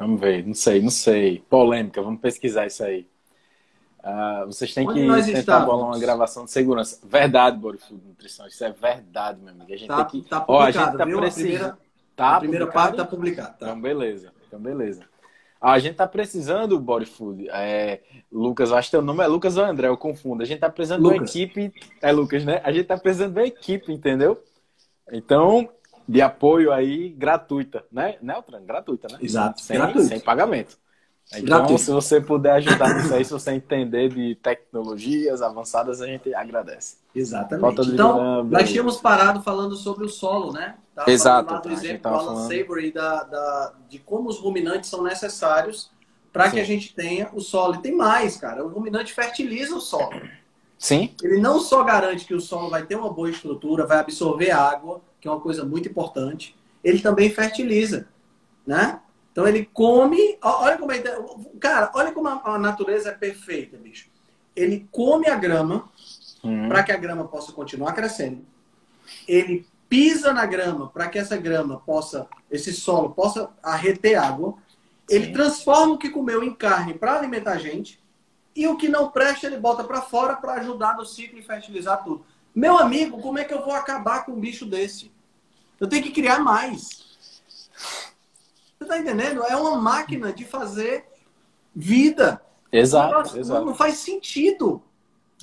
Speaker 1: Vamos ver, não sei, não sei. Polêmica, vamos pesquisar isso aí. Uh, vocês têm Onde que tentar bolar uma gravação de segurança. Verdade, Bodyfood Nutrição. Isso é verdade, meu amigo. A gente
Speaker 2: tá,
Speaker 1: tem que.
Speaker 2: Tá publicado, Ó, a gente tá. A primeira, tá a primeira parte está publicada. Tá.
Speaker 1: Então, beleza. Então, beleza. Ah, a gente tá precisando, Bodyfood. É, Lucas, acho que teu nome é Lucas ou André, eu confundo. A gente tá precisando Lucas. de uma equipe. É Lucas, né? A gente tá precisando de uma equipe, entendeu? Então, de apoio aí gratuita, né? Neutran, gratuita, né?
Speaker 2: Exato.
Speaker 1: Sem, sem pagamento. Então, se você puder ajudar nisso aí, se você entender de tecnologias avançadas, a gente agradece.
Speaker 2: Exatamente. Então, nós tínhamos parado falando sobre o solo, né?
Speaker 1: Tava Exato. Lá
Speaker 2: do exemplo do Alan falando... Savory, da, da, de como os ruminantes são necessários para que a gente tenha o solo. E tem mais, cara. O ruminante fertiliza o solo.
Speaker 1: Sim.
Speaker 2: Ele não só garante que o solo vai ter uma boa estrutura, vai absorver água, que é uma coisa muito importante, ele também fertiliza, né? Então ele come. Olha como é. Cara, olha como a natureza é perfeita, bicho. Ele come a grama uhum. para que a grama possa continuar crescendo. Ele pisa na grama para que essa grama possa, esse solo possa arreter água. Ele Sim. transforma o que comeu em carne para alimentar a gente. E o que não presta, ele bota para fora para ajudar no ciclo e fertilizar tudo. Meu amigo, como é que eu vou acabar com um bicho desse? Eu tenho que criar mais. Você tá entendendo? É uma máquina de fazer vida.
Speaker 1: Exato,
Speaker 2: não,
Speaker 1: exato.
Speaker 2: Não faz sentido.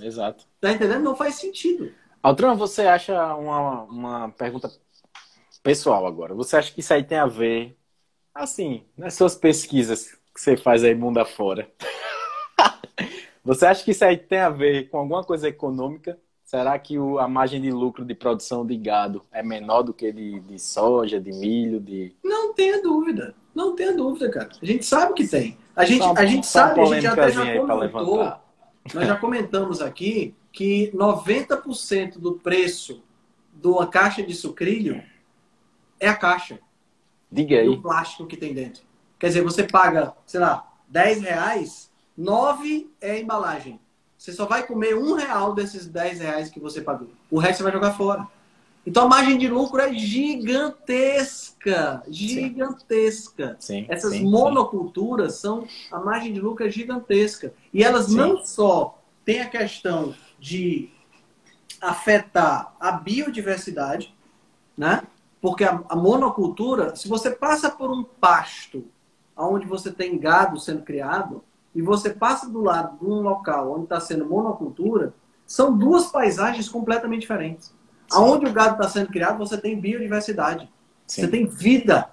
Speaker 1: Exato.
Speaker 2: Tá entendendo? Não faz sentido.
Speaker 1: Altran, você acha uma, uma pergunta pessoal agora. Você acha que isso aí tem a ver, assim, nas suas pesquisas que você faz aí mundo afora? Você acha que isso aí tem a ver com alguma coisa econômica? Será que o, a margem de lucro de produção de gado é menor do que de, de soja, de milho, de...
Speaker 2: Não tenha dúvida. Não tenha dúvida, cara. A gente sabe que tem. A gente, a gente sabe, a gente até já comentou, nós já comentamos aqui que 90% do preço de uma caixa de sucrilho é a caixa.
Speaker 1: Diga aí.
Speaker 2: Do plástico que tem dentro. Quer dizer, você paga, sei lá, 10 reais, 9 é a embalagem. Você só vai comer um real desses 10 reais que você pagou. O resto você vai jogar fora. Então a margem de lucro é gigantesca. Gigantesca.
Speaker 1: Sim,
Speaker 2: Essas
Speaker 1: sim,
Speaker 2: monoculturas sim. são. A margem de lucro é gigantesca. E elas não só têm a questão de afetar a biodiversidade, né? Porque a, a monocultura, se você passa por um pasto onde você tem gado sendo criado, e você passa do lado de um local onde está sendo monocultura, são duas paisagens completamente diferentes. Sim. Aonde o gado está sendo criado, você tem biodiversidade. Sim. Você tem vida.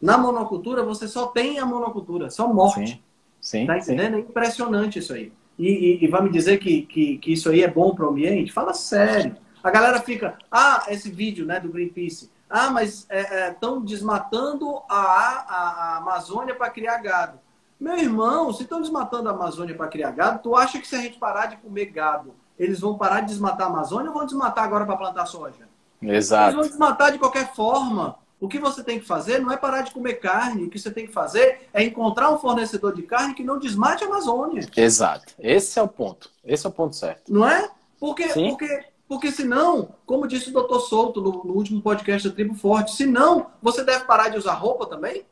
Speaker 2: Na monocultura, você só tem a monocultura, só morte.
Speaker 1: Sim.
Speaker 2: Tá entendendo? É impressionante isso aí. E, e, e vai me dizer que, que, que isso aí é bom para o ambiente? Fala sério. A galera fica, ah, esse vídeo né, do Greenpeace. Ah, mas estão é, é, desmatando a, a, a Amazônia para criar gado. Meu irmão, se estão desmatando a Amazônia para criar gado, tu acha que se a gente parar de comer gado, eles vão parar de desmatar a Amazônia ou vão desmatar agora para plantar soja?
Speaker 1: Exato.
Speaker 2: Eles vão desmatar de qualquer forma. O que você tem que fazer não é parar de comer carne. O que você tem que fazer é encontrar um fornecedor de carne que não desmate a Amazônia.
Speaker 1: Exato. Esse é o ponto. Esse é o ponto certo.
Speaker 2: Não é? Porque, porque, porque senão, como disse o doutor Souto no, no último podcast da Tribo Forte, senão você deve parar de usar roupa também?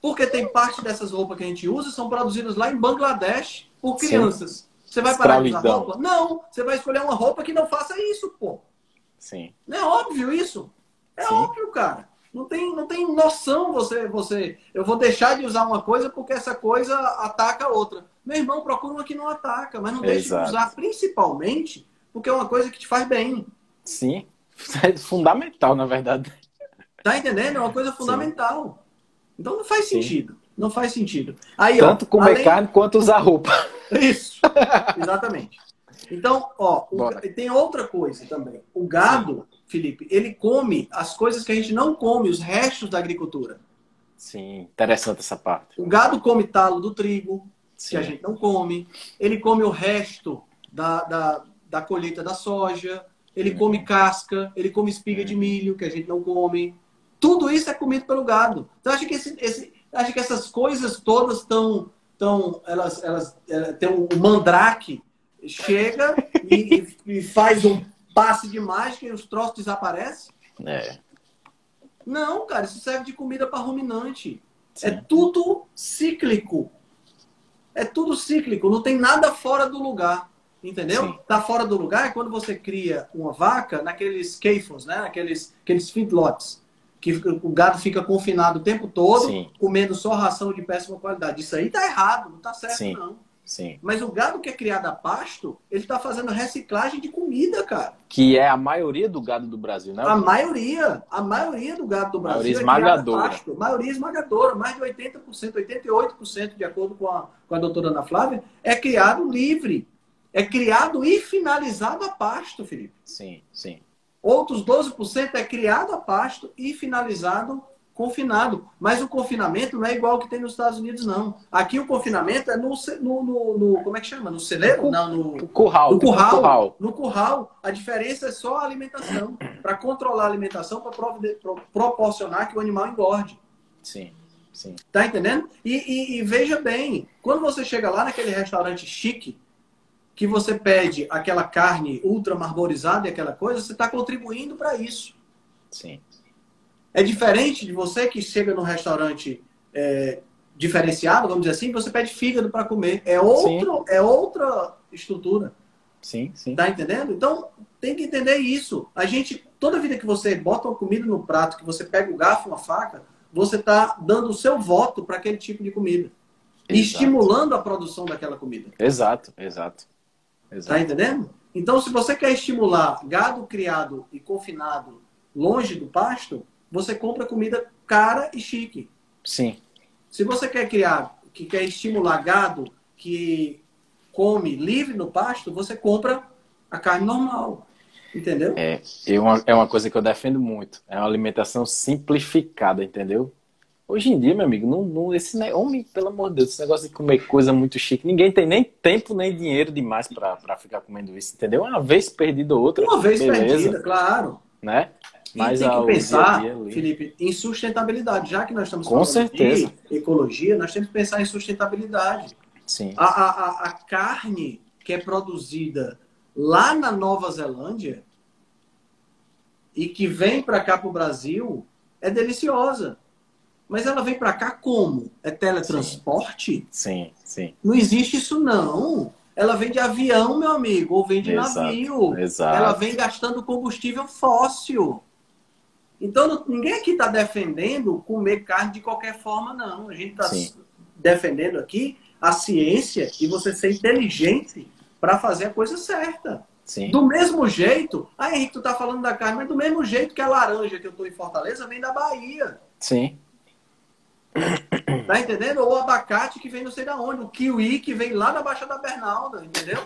Speaker 2: Porque tem parte dessas roupas que a gente usa são produzidas lá em Bangladesh por crianças. Sim. Você vai parar de usar roupa? Não. Você vai escolher uma roupa que não faça isso, pô.
Speaker 1: Sim.
Speaker 2: Não é óbvio isso? É Sim. óbvio, cara. Não tem, não tem noção você, você. Eu vou deixar de usar uma coisa porque essa coisa ataca a outra. Meu irmão, procura uma que não ataca, mas não deixe de usar principalmente porque é uma coisa que te faz bem.
Speaker 1: Sim. É fundamental, na verdade.
Speaker 2: Tá entendendo? É uma coisa fundamental. Sim. Então não faz Sim. sentido. Não faz sentido.
Speaker 1: Aí, Tanto ó, comer além... carne quanto usar roupa.
Speaker 2: Isso, exatamente. Então, ó, o... tem outra coisa também. O gado, Felipe, ele come as coisas que a gente não come, os restos da agricultura.
Speaker 1: Sim, interessante essa parte.
Speaker 2: O gado come talo do trigo, Sim. que a gente não come. Ele come o resto da, da, da colheita da soja. Ele hum. come casca, ele come espiga hum. de milho, que a gente não come. Tudo isso é comido pelo gado. Então, acho que, esse, esse, acho que essas coisas todas estão. Tão, elas, elas, elas é, tem um mandrake, chega e, e, faz um passe de mágica e os troços desaparecem.
Speaker 1: É.
Speaker 2: Não, cara, isso serve de comida para ruminante. Sim. É tudo cíclico. É tudo cíclico, não tem nada fora do lugar. Entendeu? Sim. Tá fora do lugar é quando você cria uma vaca naqueles caifons, né? Aqueles, aqueles feedlots que o gado fica confinado o tempo todo, Sim. comendo só ração de péssima qualidade. Isso aí tá errado, não tá certo, Sim. não.
Speaker 1: Sim.
Speaker 2: Mas o gado que é criado a pasto, ele está fazendo reciclagem de comida, cara.
Speaker 1: Que é a maioria do gado do Brasil, né?
Speaker 2: A maioria, a maioria do gado do Brasil
Speaker 1: maioria é esmagadora.
Speaker 2: É pasto. Maioria esmagadora, mais de 80%, 88%, de acordo com a, com a doutora Ana Flávia, é criado livre. É criado e finalizado a pasto, Felipe.
Speaker 1: Sim, sim.
Speaker 2: Outros 12% é criado a pasto e finalizado confinado. Mas o confinamento não é igual ao que tem nos Estados Unidos, não. Aqui o confinamento é no, no, no, no como é que chama? No celeiro? No, não, no,
Speaker 1: curral.
Speaker 2: No curral, curral. No curral. A diferença é só a alimentação. Para controlar a alimentação, para proporcionar que o animal engorde.
Speaker 1: Sim. Sim.
Speaker 2: Tá entendendo? E, e, e veja bem, quando você chega lá naquele restaurante chique, que você pede aquela carne ultra marmorizada e aquela coisa, você está contribuindo para isso.
Speaker 1: Sim.
Speaker 2: É diferente de você que chega num restaurante é, diferenciado, vamos dizer assim, você pede fígado para comer. É, outro, é outra estrutura.
Speaker 1: Sim, sim.
Speaker 2: Tá entendendo? Então, tem que entender isso. A gente, toda vida que você bota uma comida no prato, que você pega o garfo, uma faca, você está dando o seu voto para aquele tipo de comida. Exato. E estimulando a produção daquela comida.
Speaker 1: Exato, exato. Exato.
Speaker 2: Tá entendendo? Então, se você quer estimular gado criado e confinado longe do pasto, você compra comida cara e chique.
Speaker 1: Sim.
Speaker 2: Se você quer criar, que quer estimular gado que come livre no pasto, você compra a carne normal. Entendeu?
Speaker 1: É, é uma, é uma coisa que eu defendo muito. É uma alimentação simplificada, entendeu? Hoje em dia, meu amigo, não, não, esse homem, pelo amor de Deus, esse negócio de comer coisa muito chique, ninguém tem nem tempo nem dinheiro demais para ficar comendo isso, entendeu? Uma vez perdida ou outra.
Speaker 2: Uma vez beleza, perdida, claro.
Speaker 1: Né?
Speaker 2: Mas e tem que pensar, dia dia Felipe, em sustentabilidade. Já que nós estamos
Speaker 1: Com certeza.
Speaker 2: de ecologia, nós temos que pensar em sustentabilidade.
Speaker 1: Sim.
Speaker 2: A, a, a carne que é produzida lá na Nova Zelândia e que vem para cá para o Brasil é deliciosa. Mas ela vem para cá como? É teletransporte?
Speaker 1: Sim, sim.
Speaker 2: Não existe isso, não. Ela vem de avião, meu amigo, ou vem de exato, navio.
Speaker 1: Exato.
Speaker 2: Ela vem gastando combustível fóssil. Então, ninguém aqui está defendendo comer carne de qualquer forma, não. A gente está defendendo aqui a ciência e você ser inteligente para fazer a coisa certa.
Speaker 1: Sim.
Speaker 2: Do mesmo jeito, ah, Henrique, tu tá falando da carne, mas do mesmo jeito que a laranja que eu tô em Fortaleza vem da Bahia.
Speaker 1: Sim.
Speaker 2: Tá entendendo? Ou o abacate que vem não sei da onde, o kiwi que vem lá da Baixa da Bernalda, entendeu?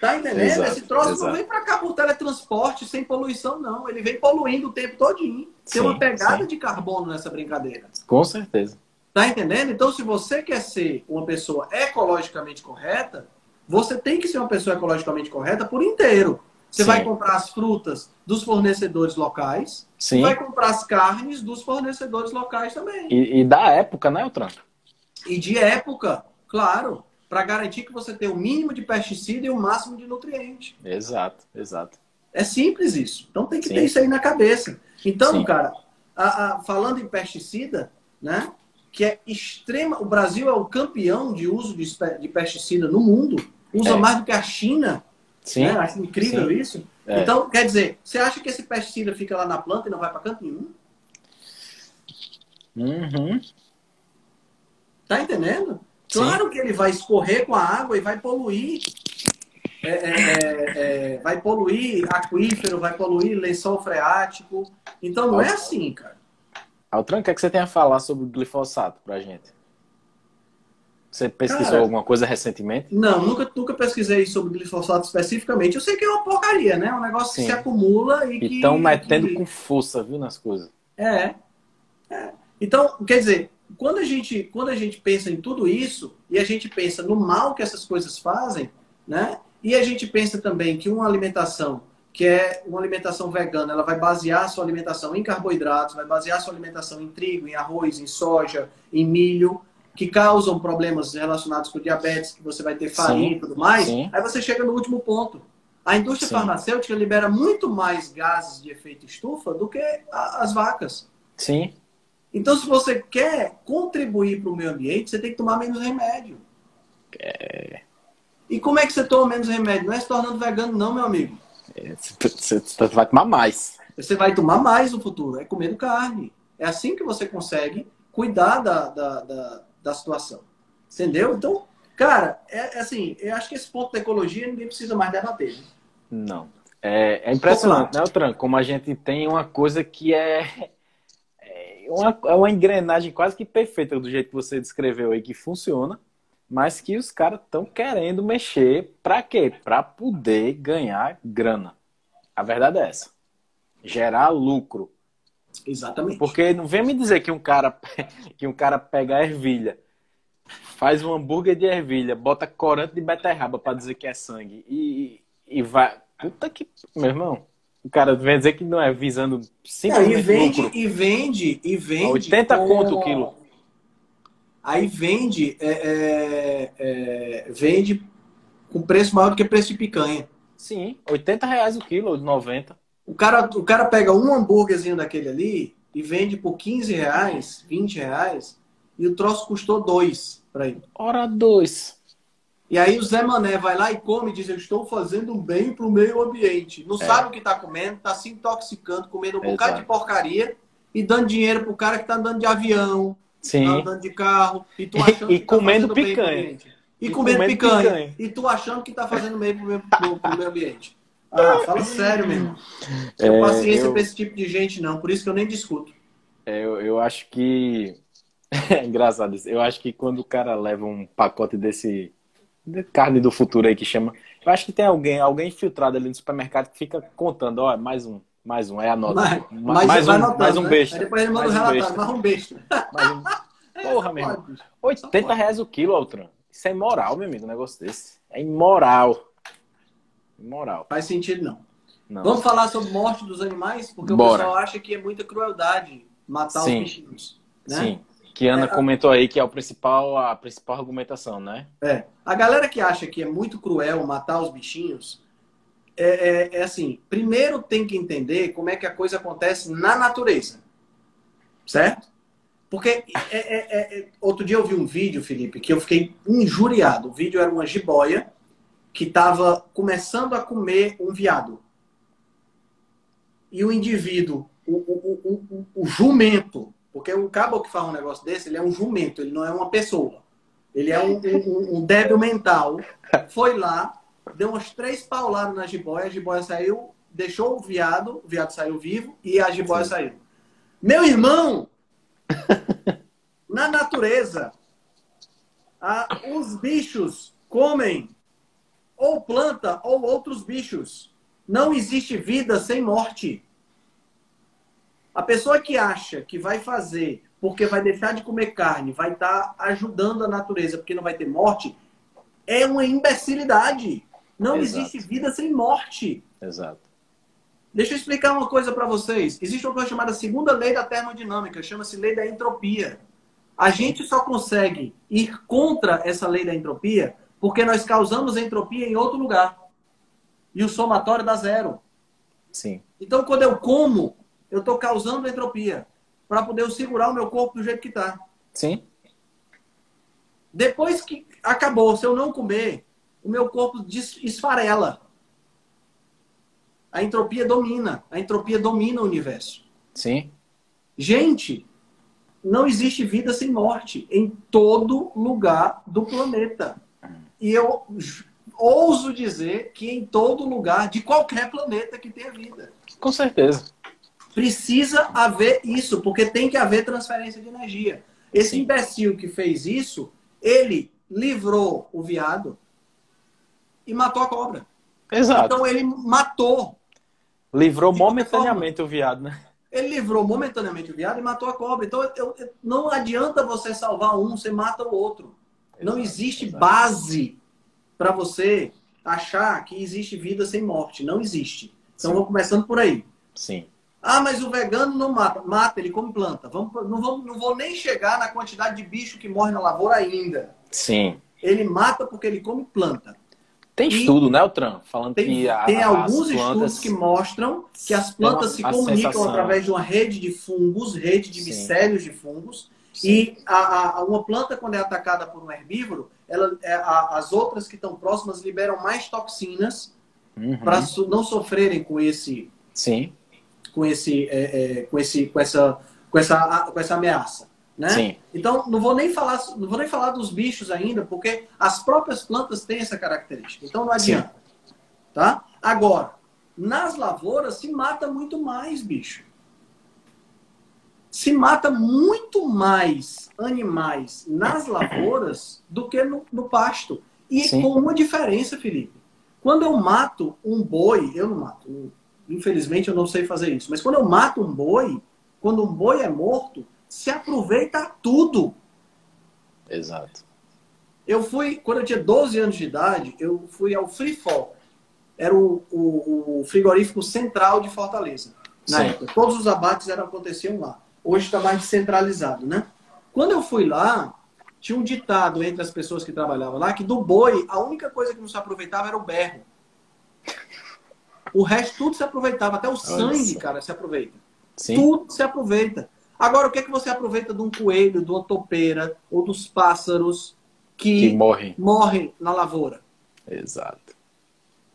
Speaker 2: Tá entendendo? Exato, Esse troço exato. não vem para cá por teletransporte sem poluição, não. Ele vem poluindo o tempo todinho. Tem sim, uma pegada sim. de carbono nessa brincadeira.
Speaker 1: Com certeza.
Speaker 2: Tá entendendo? Então, se você quer ser uma pessoa ecologicamente correta, você tem que ser uma pessoa ecologicamente correta por inteiro. Você Sim. vai comprar as frutas dos fornecedores locais. Sim. Vai comprar as carnes dos fornecedores locais também.
Speaker 1: E, e da época, né, Otran?
Speaker 2: E de época, claro. Para garantir que você tenha o mínimo de pesticida e o máximo de nutriente.
Speaker 1: Exato, exato.
Speaker 2: É simples isso. Então tem que Sim. ter isso aí na cabeça. Então, Sim. cara, a, a, falando em pesticida, né? Que é extrema. O Brasil é o campeão de uso de, de pesticida no mundo. Usa é. mais do que a China. Sim. Né? Acho incrível Sim. isso. É. Então, quer dizer, você acha que esse pesticida fica lá na planta e não vai para canto nenhum?
Speaker 1: Uhum.
Speaker 2: Tá entendendo? Claro Sim. que ele vai escorrer com a água e vai poluir. É, é, é, é vai poluir aquífero, vai poluir lençol freático. Então não é assim, cara.
Speaker 1: Altran, o que, é que você tem a falar sobre o glifosato pra gente? Você pesquisou Cara, alguma coisa recentemente?
Speaker 2: Não, nunca, nunca pesquisei sobre glifosato especificamente. Eu sei que é uma porcaria, né? Um negócio Sim. que se acumula e, e que...
Speaker 1: Estão metendo que... com força, viu, nas coisas.
Speaker 2: É. é. Então, quer dizer, quando a, gente, quando a gente pensa em tudo isso e a gente pensa no mal que essas coisas fazem, né? E a gente pensa também que uma alimentação que é uma alimentação vegana, ela vai basear sua alimentação em carboidratos, vai basear sua alimentação em trigo, em arroz, em soja, em milho, que causam problemas relacionados com diabetes, que você vai ter farinha sim, e tudo mais. Sim. Aí você chega no último ponto. A indústria sim. farmacêutica libera muito mais gases de efeito estufa do que a, as vacas.
Speaker 1: Sim.
Speaker 2: Então, se você quer contribuir para o meio ambiente, você tem que tomar menos remédio.
Speaker 1: É...
Speaker 2: E como é que você toma menos remédio? Não é se tornando vegano, não, meu amigo.
Speaker 1: É, você vai tomar mais.
Speaker 2: Você vai tomar mais no futuro, é comendo carne. É assim que você consegue cuidar da, da, da, da situação. Entendeu? Então, cara, é, é, assim, eu acho que esse ponto da ecologia ninguém precisa mais debater. Né?
Speaker 1: Não. É, é impressionante, né, Tran? Como a gente tem uma coisa que é uma, é uma engrenagem quase que perfeita do jeito que você descreveu aí, que funciona, mas que os caras estão querendo mexer para quê? Para poder ganhar grana. A verdade é essa. Gerar lucro.
Speaker 2: Exatamente.
Speaker 1: Porque não vem me dizer que um cara que um cara pega ervilha, faz um hambúrguer de ervilha, bota corante de beterraba para dizer que é sangue e, e vai. Puta que. Meu irmão, o cara vem dizer que não é visando
Speaker 2: simplesmente é, e vende, lucro. E vende, e vende.
Speaker 1: 80 com... conto o quilo.
Speaker 2: Aí vende, é, é, é, vende com preço maior do que preço de picanha.
Speaker 1: Sim, 80 reais o quilo, 90.
Speaker 2: O cara, o cara pega um hambúrguerzinho daquele ali e vende por 15 reais, 20 reais, e o troço custou dois para ele.
Speaker 1: Ora, dois.
Speaker 2: E aí o Zé Mané vai lá e come e diz: Eu estou fazendo um bem para o meio ambiente. Não é. sabe o que está comendo, está se intoxicando, comendo um Exato. bocado de porcaria e dando dinheiro para o cara que está andando de avião,
Speaker 1: Sim. Tá
Speaker 2: andando de carro,
Speaker 1: e tu achando e, que tá comendo picanha.
Speaker 2: E, e, comendo, comendo picanha. picanha. E tu achando que está fazendo bem para o meio ambiente. Ah, fala sério mesmo. Não tenho é, paciência eu... para esse tipo de gente, não. Por isso que eu nem discuto.
Speaker 1: É, eu, eu acho que. É engraçado isso. Eu acho que quando o cara leva um pacote desse de carne do futuro aí que chama. Eu acho que tem alguém, alguém infiltrado ali no supermercado que fica contando, ó, mais um, mais um, é a nota. Mais, mais, um, anotando, mais um né? besta. Aí
Speaker 2: depois ele manda mais um relatório, mais um besta. Mais um...
Speaker 1: Porra, meu irmão. 80 reais o quilo, Altran. Isso é imoral, meu amigo, um negócio desse. É imoral. Imoral.
Speaker 2: Faz sentido, não. não. Vamos falar sobre morte dos animais? Porque Bora. o pessoal acha que é muita crueldade matar Sim. os bichinhos. Né? Sim.
Speaker 1: Que Ana é, comentou aí que é o principal, a principal argumentação, né?
Speaker 2: É. A galera que acha que é muito cruel matar os bichinhos, é, é, é, assim, primeiro tem que entender como é que a coisa acontece na natureza. Certo? Porque é, é, é, outro dia eu vi um vídeo, Felipe, que eu fiquei injuriado. O vídeo era uma jiboia que estava começando a comer um viado. E o indivíduo, o, o, o, o jumento, porque o cabo que faz um negócio desse, ele é um jumento, ele não é uma pessoa. Ele é um, um, um débil mental. Foi lá, deu umas três pauladas na jiboia, a jiboia saiu, deixou o viado, o viado saiu vivo e a jiboia Sim. saiu. Meu irmão, na natureza, a, os bichos comem ou planta ou outros bichos. Não existe vida sem morte. A pessoa que acha que vai fazer porque vai deixar de comer carne, vai estar tá ajudando a natureza porque não vai ter morte, é uma imbecilidade. Não Exato. existe vida sem morte.
Speaker 1: Exato.
Speaker 2: Deixa eu explicar uma coisa para vocês. Existe uma coisa chamada segunda lei da termodinâmica, chama-se lei da entropia. A gente só consegue ir contra essa lei da entropia porque nós causamos entropia em outro lugar. E o somatório dá zero.
Speaker 1: Sim.
Speaker 2: Então, quando eu como, eu estou causando entropia para poder segurar o meu corpo do jeito que está.
Speaker 1: Sim.
Speaker 2: Depois que acabou, se eu não comer, o meu corpo esfarela. A entropia domina. A entropia domina o universo.
Speaker 1: Sim.
Speaker 2: Gente, não existe vida sem morte em todo lugar do planeta. E eu ouso dizer que em todo lugar de qualquer planeta que tenha vida.
Speaker 1: Com certeza.
Speaker 2: Precisa haver isso, porque tem que haver transferência de energia. Esse Sim. imbecil que fez isso, ele livrou o viado e matou a cobra.
Speaker 1: Exato.
Speaker 2: Então ele matou.
Speaker 1: Livrou momentaneamente o viado, né?
Speaker 2: Ele livrou momentaneamente o viado e matou a cobra. Então eu, eu, não adianta você salvar um, você mata o outro. Não existe base para você achar que existe vida sem morte. Não existe. Então, vamos começando por aí.
Speaker 1: Sim.
Speaker 2: Ah, mas o vegano não mata. Mata, ele come planta. Vamos, não, vamos, não vou nem chegar na quantidade de bicho que morre na lavoura ainda.
Speaker 1: Sim.
Speaker 2: Ele mata porque ele come planta.
Speaker 1: Tem e estudo, né, Tran? Falando
Speaker 2: tem,
Speaker 1: que
Speaker 2: a, tem alguns plantas... estudos que mostram que as plantas se comunicam sensação. através de uma rede de fungos, rede de Sim. micélios de fungos. E a, a, uma planta, quando é atacada por um herbívoro, ela, é, a, as outras que estão próximas liberam mais toxinas uhum. para so, não sofrerem com esse,
Speaker 1: Sim.
Speaker 2: com esse, é, é, com esse, com essa, com essa, com essa ameaça. Né? Sim. Então, não vou nem falar, não vou nem falar dos bichos ainda, porque as próprias plantas têm essa característica. Então, não adianta. Sim. Tá? Agora, nas lavouras se mata muito mais bicho. Se mata muito mais animais nas lavouras do que no, no pasto. E Sim. com uma diferença, Felipe. Quando eu mato um boi, eu não mato, infelizmente eu não sei fazer isso, mas quando eu mato um boi, quando um boi é morto, se aproveita tudo.
Speaker 1: Exato.
Speaker 2: Eu fui, quando eu tinha 12 anos de idade, eu fui ao Free Fall. Era o, o, o frigorífico central de Fortaleza. Na Sim. época. Todos os abates eram, aconteciam lá. Hoje está mais descentralizado, né? Quando eu fui lá, tinha um ditado entre as pessoas que trabalhavam lá que do boi, a única coisa que não se aproveitava era o berro. O resto tudo se aproveitava, até o sangue, cara, se aproveita. Sim. Tudo se aproveita. Agora, o que é que você aproveita de um coelho, de uma topeira ou dos pássaros que,
Speaker 1: que morrem.
Speaker 2: morrem na lavoura?
Speaker 1: Exato.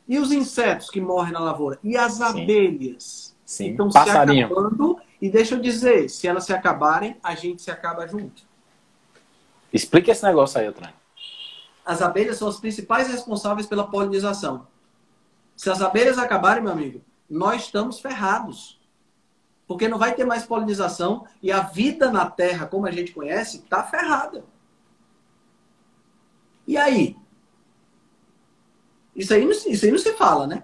Speaker 2: E os insetos que morrem na lavoura? E as Sim. abelhas?
Speaker 1: Sim.
Speaker 2: Então,
Speaker 1: Passarinho.
Speaker 2: se acabando e deixa eu dizer, se elas se acabarem, a gente se acaba junto.
Speaker 1: Explica esse negócio aí, Otran.
Speaker 2: As abelhas são as principais responsáveis pela polinização. Se as abelhas acabarem, meu amigo, nós estamos ferrados. Porque não vai ter mais polinização e a vida na Terra, como a gente conhece, está ferrada. E aí? Isso aí, não, isso aí não se fala, né?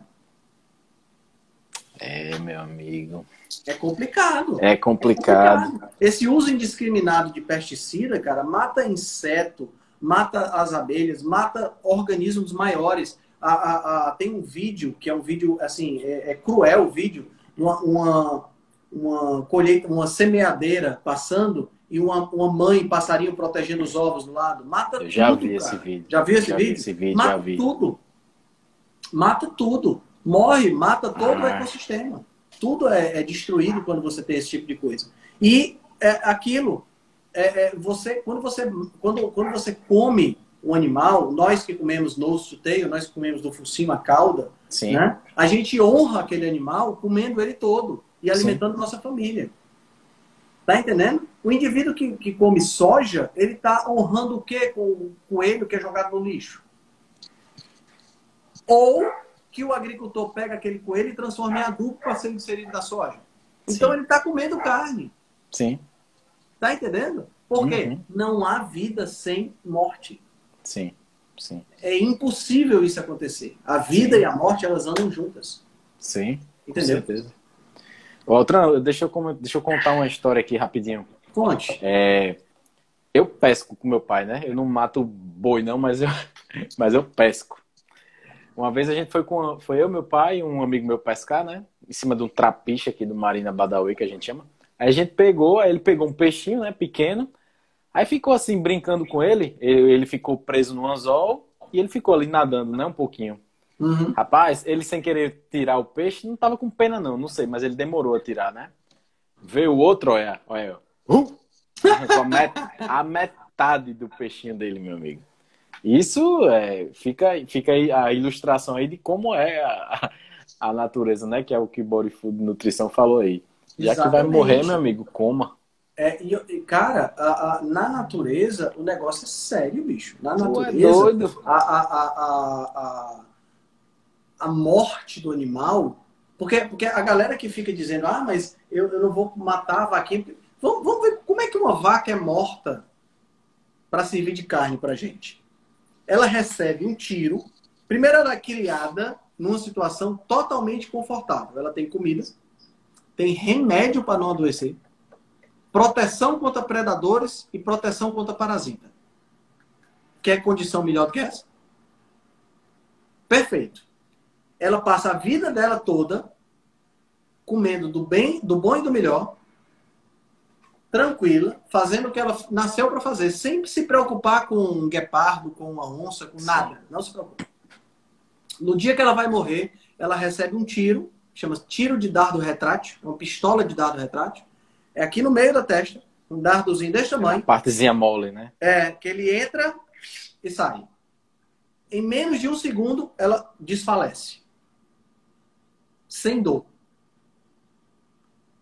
Speaker 1: É, meu amigo.
Speaker 2: É complicado.
Speaker 1: É complicado. é complicado.
Speaker 2: Esse uso indiscriminado de pesticida, cara, mata inseto, mata as abelhas, mata organismos maiores. A, a, a, tem um vídeo que é um vídeo assim, é, é cruel o vídeo, uma, uma, uma colheita, uma semeadeira passando e uma, uma mãe passarinho protegendo os ovos do lado. Mata Eu
Speaker 1: já
Speaker 2: tudo.
Speaker 1: Vi esse vídeo.
Speaker 2: Já viu esse
Speaker 1: já
Speaker 2: vídeo?
Speaker 1: Vi esse vídeo?
Speaker 2: Mata
Speaker 1: vi.
Speaker 2: tudo. Mata tudo morre, mata todo ah. o ecossistema. Tudo é, é, destruído quando você tem esse tipo de coisa. E é, aquilo, é, é, você, quando você, quando, quando você come um animal, nós que comemos no suteio, nós que comemos do focinho a cauda,
Speaker 1: Sim.
Speaker 2: Né? a gente honra aquele animal comendo ele todo e alimentando Sim. nossa família. Tá entendendo? O indivíduo que, que come soja, ele tá honrando o quê com o coelho que é jogado no lixo? Ou que o agricultor pega aquele coelho e transforma em adubo para ser inserido na soja. Então Sim. ele está comendo carne.
Speaker 1: Sim.
Speaker 2: Tá entendendo? Porque uhum. não há vida sem morte.
Speaker 1: Sim. Sim.
Speaker 2: É impossível isso acontecer. A vida Sim. e a morte elas andam juntas.
Speaker 1: Sim. Entendeu? Com certeza. Outra, deixa eu, deixa eu contar uma história aqui rapidinho.
Speaker 2: Conte.
Speaker 1: É, eu pesco com meu pai, né? Eu não mato boi, não, mas eu, mas eu pesco. Uma vez a gente foi com. Foi eu, meu pai e um amigo meu pescar, né? Em cima de um trapiche aqui do Marina Badawi, que a gente chama. Aí a gente pegou, aí ele pegou um peixinho, né? Pequeno. Aí ficou assim, brincando com ele. Ele ficou preso no anzol e ele ficou ali nadando, né? Um pouquinho. Uhum. Rapaz, ele sem querer tirar o peixe, não tava com pena, não, não sei, mas ele demorou a tirar, né? Veio o outro, olha, olha. Uh! a metade do peixinho dele, meu amigo. Isso é, fica, fica aí a ilustração aí de como é a, a natureza, né? Que é o que Body Food Nutrição falou aí. Já Exatamente. que vai morrer, meu amigo, coma.
Speaker 2: É, e, cara, a, a, na natureza o negócio é sério, bicho. Na natureza, é. A, a, a, a, morte do animal. Porque, porque a galera que fica dizendo, ah, mas eu, eu não vou matar a vaquinha. Vamos, vamos ver como é que uma vaca é morta para servir de carne pra gente. Ela recebe um tiro. Primeiro, ela é criada numa situação totalmente confortável. Ela tem comida, tem remédio para não adoecer proteção contra predadores e proteção contra parasita. Quer condição melhor do que essa? Perfeito. Ela passa a vida dela toda comendo do bem, do bom e do melhor, tranquila, fazendo o que ela nasceu para fazer, sem se preocupar com um guepardo, com uma onça, com nada. Não se preocupe. No dia que ela vai morrer, ela recebe um tiro, chama tiro de dardo retrátil, uma pistola de dardo retrátil, é aqui no meio da testa, um dardozinho desse tamanho. É
Speaker 1: partezinha mole, né?
Speaker 2: É, que ele entra e sai. Em menos de um segundo, ela desfalece. Sem dor.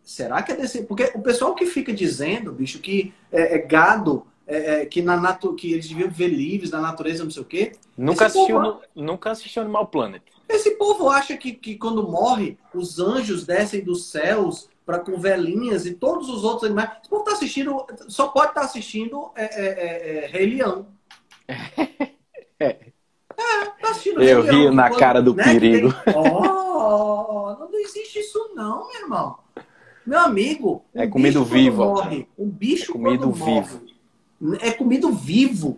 Speaker 2: Será que é desse. Porque o pessoal que fica dizendo, bicho, que é, é gado, é, é, que, na natu... que eles deviam viver livres na natureza, não sei o quê.
Speaker 1: Nunca assistiu, povo... no... Nunca assistiu Animal Planet.
Speaker 2: Esse povo acha que, que quando morre, os anjos descem dos céus para com velhinhas e todos os outros animais. Esse povo tá assistindo, só pode estar tá assistindo é, é, é, é, Rei Leão.
Speaker 1: É. é, tá assistindo Eu rio na quando, cara do né, perigo.
Speaker 2: Tem... Oh, não existe isso não, meu irmão. Meu amigo,
Speaker 1: um é comido vivo.
Speaker 2: Morre, um bicho é comido vivo. Morre, é comido vivo.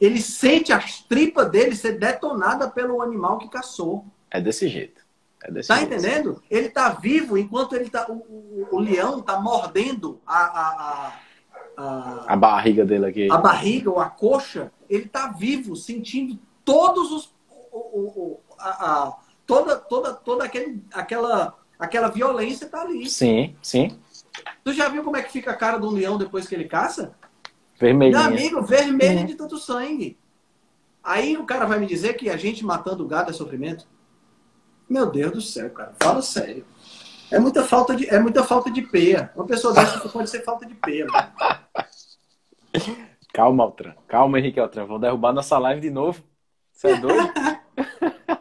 Speaker 2: Ele sente as tripas dele ser detonada pelo animal que caçou.
Speaker 1: É desse jeito. É
Speaker 2: desse tá jeito. entendendo? Ele tá vivo enquanto ele tá. O, o, o leão tá mordendo a, a,
Speaker 1: a, a, barriga dele aqui.
Speaker 2: A barriga ou a coxa. Ele tá vivo, sentindo todos os. O, o, a, a, toda toda, toda aquele, aquela, aquela violência tá ali.
Speaker 1: Sim, sim.
Speaker 2: Tu já viu como é que fica a cara do leão depois que ele caça?
Speaker 1: Vermelho.
Speaker 2: Meu amigo, vermelho uhum. de tanto sangue. Aí o cara vai me dizer que a gente matando o gado é sofrimento? Meu Deus do céu, cara. Fala sério. É muita falta de, é muita falta de peia. Uma pessoa dessa pode ser falta de peia.
Speaker 1: Calma, Altran. Calma, Henrique Altran. Vão derrubar nossa live de novo. Você é doido?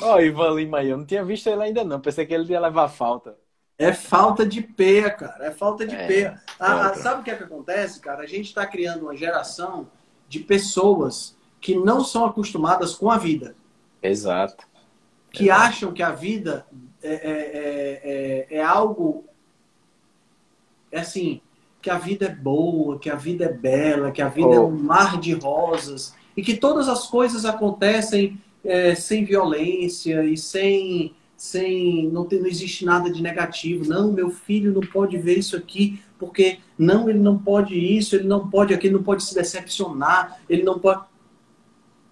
Speaker 1: Ó, oh, Ivan Lima aí. Eu não tinha visto ele ainda não. Pensei que ele ia levar falta.
Speaker 2: É falta de peia, cara. É falta de é, peia. Ah, ah, sabe o que é que acontece, cara? A gente está criando uma geração de pessoas que não são acostumadas com a vida.
Speaker 1: Exato
Speaker 2: que acham que a vida é, é, é, é, é algo é assim, que a vida é boa, que a vida é bela, que a vida oh. é um mar de rosas e que todas as coisas acontecem é, sem violência e sem sem não, tem, não existe nada de negativo. Não, meu filho não pode ver isso aqui porque não ele não pode isso, ele não pode aquilo, não pode se decepcionar, ele não pode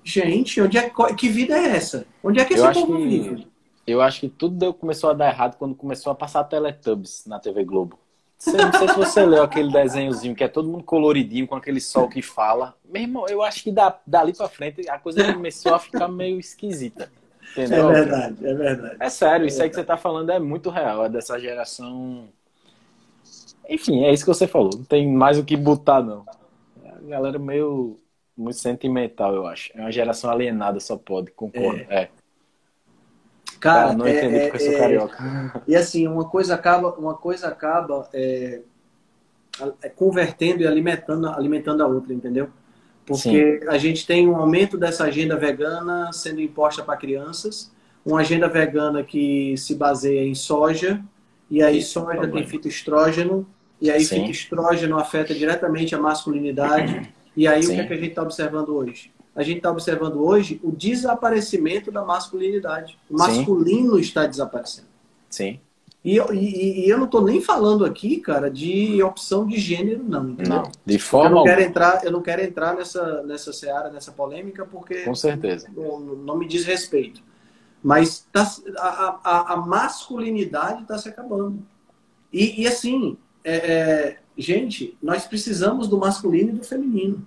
Speaker 2: Gente, onde é, que vida é essa? Onde é que esse eu povo que, vive?
Speaker 1: Eu acho que tudo deu, começou a dar errado quando começou a passar Teletubbies na TV Globo. Não sei se você leu aquele desenhozinho que é todo mundo coloridinho, com aquele sol que fala. Meu irmão, eu acho que da, dali pra frente a coisa começou a ficar meio esquisita. Entendeu?
Speaker 2: É verdade, é verdade.
Speaker 1: É sério, é isso aí que você tá falando é muito real, é dessa geração. Enfim, é isso que você falou. Não tem mais o que botar, não. A galera meio muito sentimental, eu acho. É uma geração alienada, só pode, concordo. É. é.
Speaker 2: Cara, Cara, não é, entendi porque eu sou é, carioca. E assim, uma coisa acaba, uma coisa acaba é, é, convertendo e alimentando, alimentando a outra, entendeu? Porque Sim. a gente tem um aumento dessa agenda vegana sendo imposta para crianças, uma agenda vegana que se baseia em soja, e aí Isso, soja tem fitoestrógeno, e aí Sim. fitoestrógeno afeta diretamente a masculinidade. E aí, Sim. o que, é que a gente está observando hoje? A gente está observando hoje o desaparecimento da masculinidade. O masculino Sim. está desaparecendo.
Speaker 1: Sim.
Speaker 2: E, e, e, eu não estou nem falando aqui, cara, de opção de gênero, não. Entendeu? Não,
Speaker 1: de forma.
Speaker 2: Eu não quero entrar, eu não quero entrar nessa, nessa seara, nessa polêmica, porque.
Speaker 1: Com certeza.
Speaker 2: Não, não me diz respeito. Mas tá, a, a, a masculinidade está se acabando. E, e assim, é, é, gente, nós precisamos do masculino e do feminino.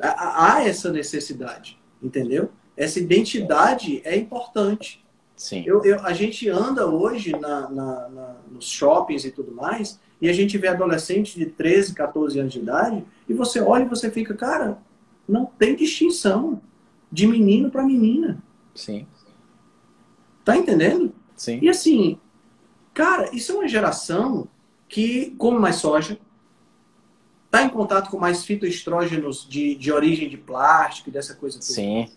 Speaker 2: Há, essa necessidade, entendeu? Essa identidade é importante.
Speaker 1: Sim.
Speaker 2: Eu, eu, a gente anda hoje na, na, na, nos shoppings e tudo mais, e a gente vê adolescentes de 13, 14 anos de idade, e você olha e você fica, cara, não tem distinção de menino para menina.
Speaker 1: Sim.
Speaker 2: Tá entendendo?
Speaker 1: Sim.
Speaker 2: E assim, cara, isso é uma geração que come mais soja, tá em contato com mais fitoestrógenos de, de origem de plástico, dessa coisa toda.
Speaker 1: Sim.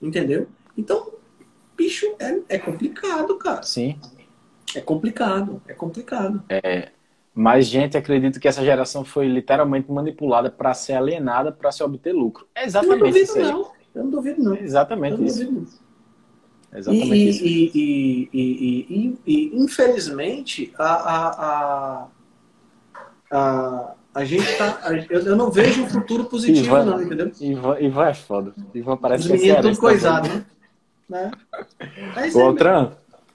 Speaker 2: Entendeu? Então, bicho, é, é complicado, cara.
Speaker 1: Sim.
Speaker 2: É complicado, é complicado.
Speaker 1: É, mas gente acredita que essa geração foi literalmente manipulada para ser alienada para se obter lucro. É exatamente.
Speaker 2: Eu não duvido, não. Eu não duvido, não. É
Speaker 1: exatamente isso. Duvido,
Speaker 2: é exatamente e, isso. E, e, e, infelizmente, a, a, a, a, a gente tá. Eu, eu não vejo um futuro positivo, Ivan, não, entendeu?
Speaker 1: Ivan, Ivan é foda. Ivan parece
Speaker 2: Os que é meninos tudo coisado, né? Né?
Speaker 1: É o Altran,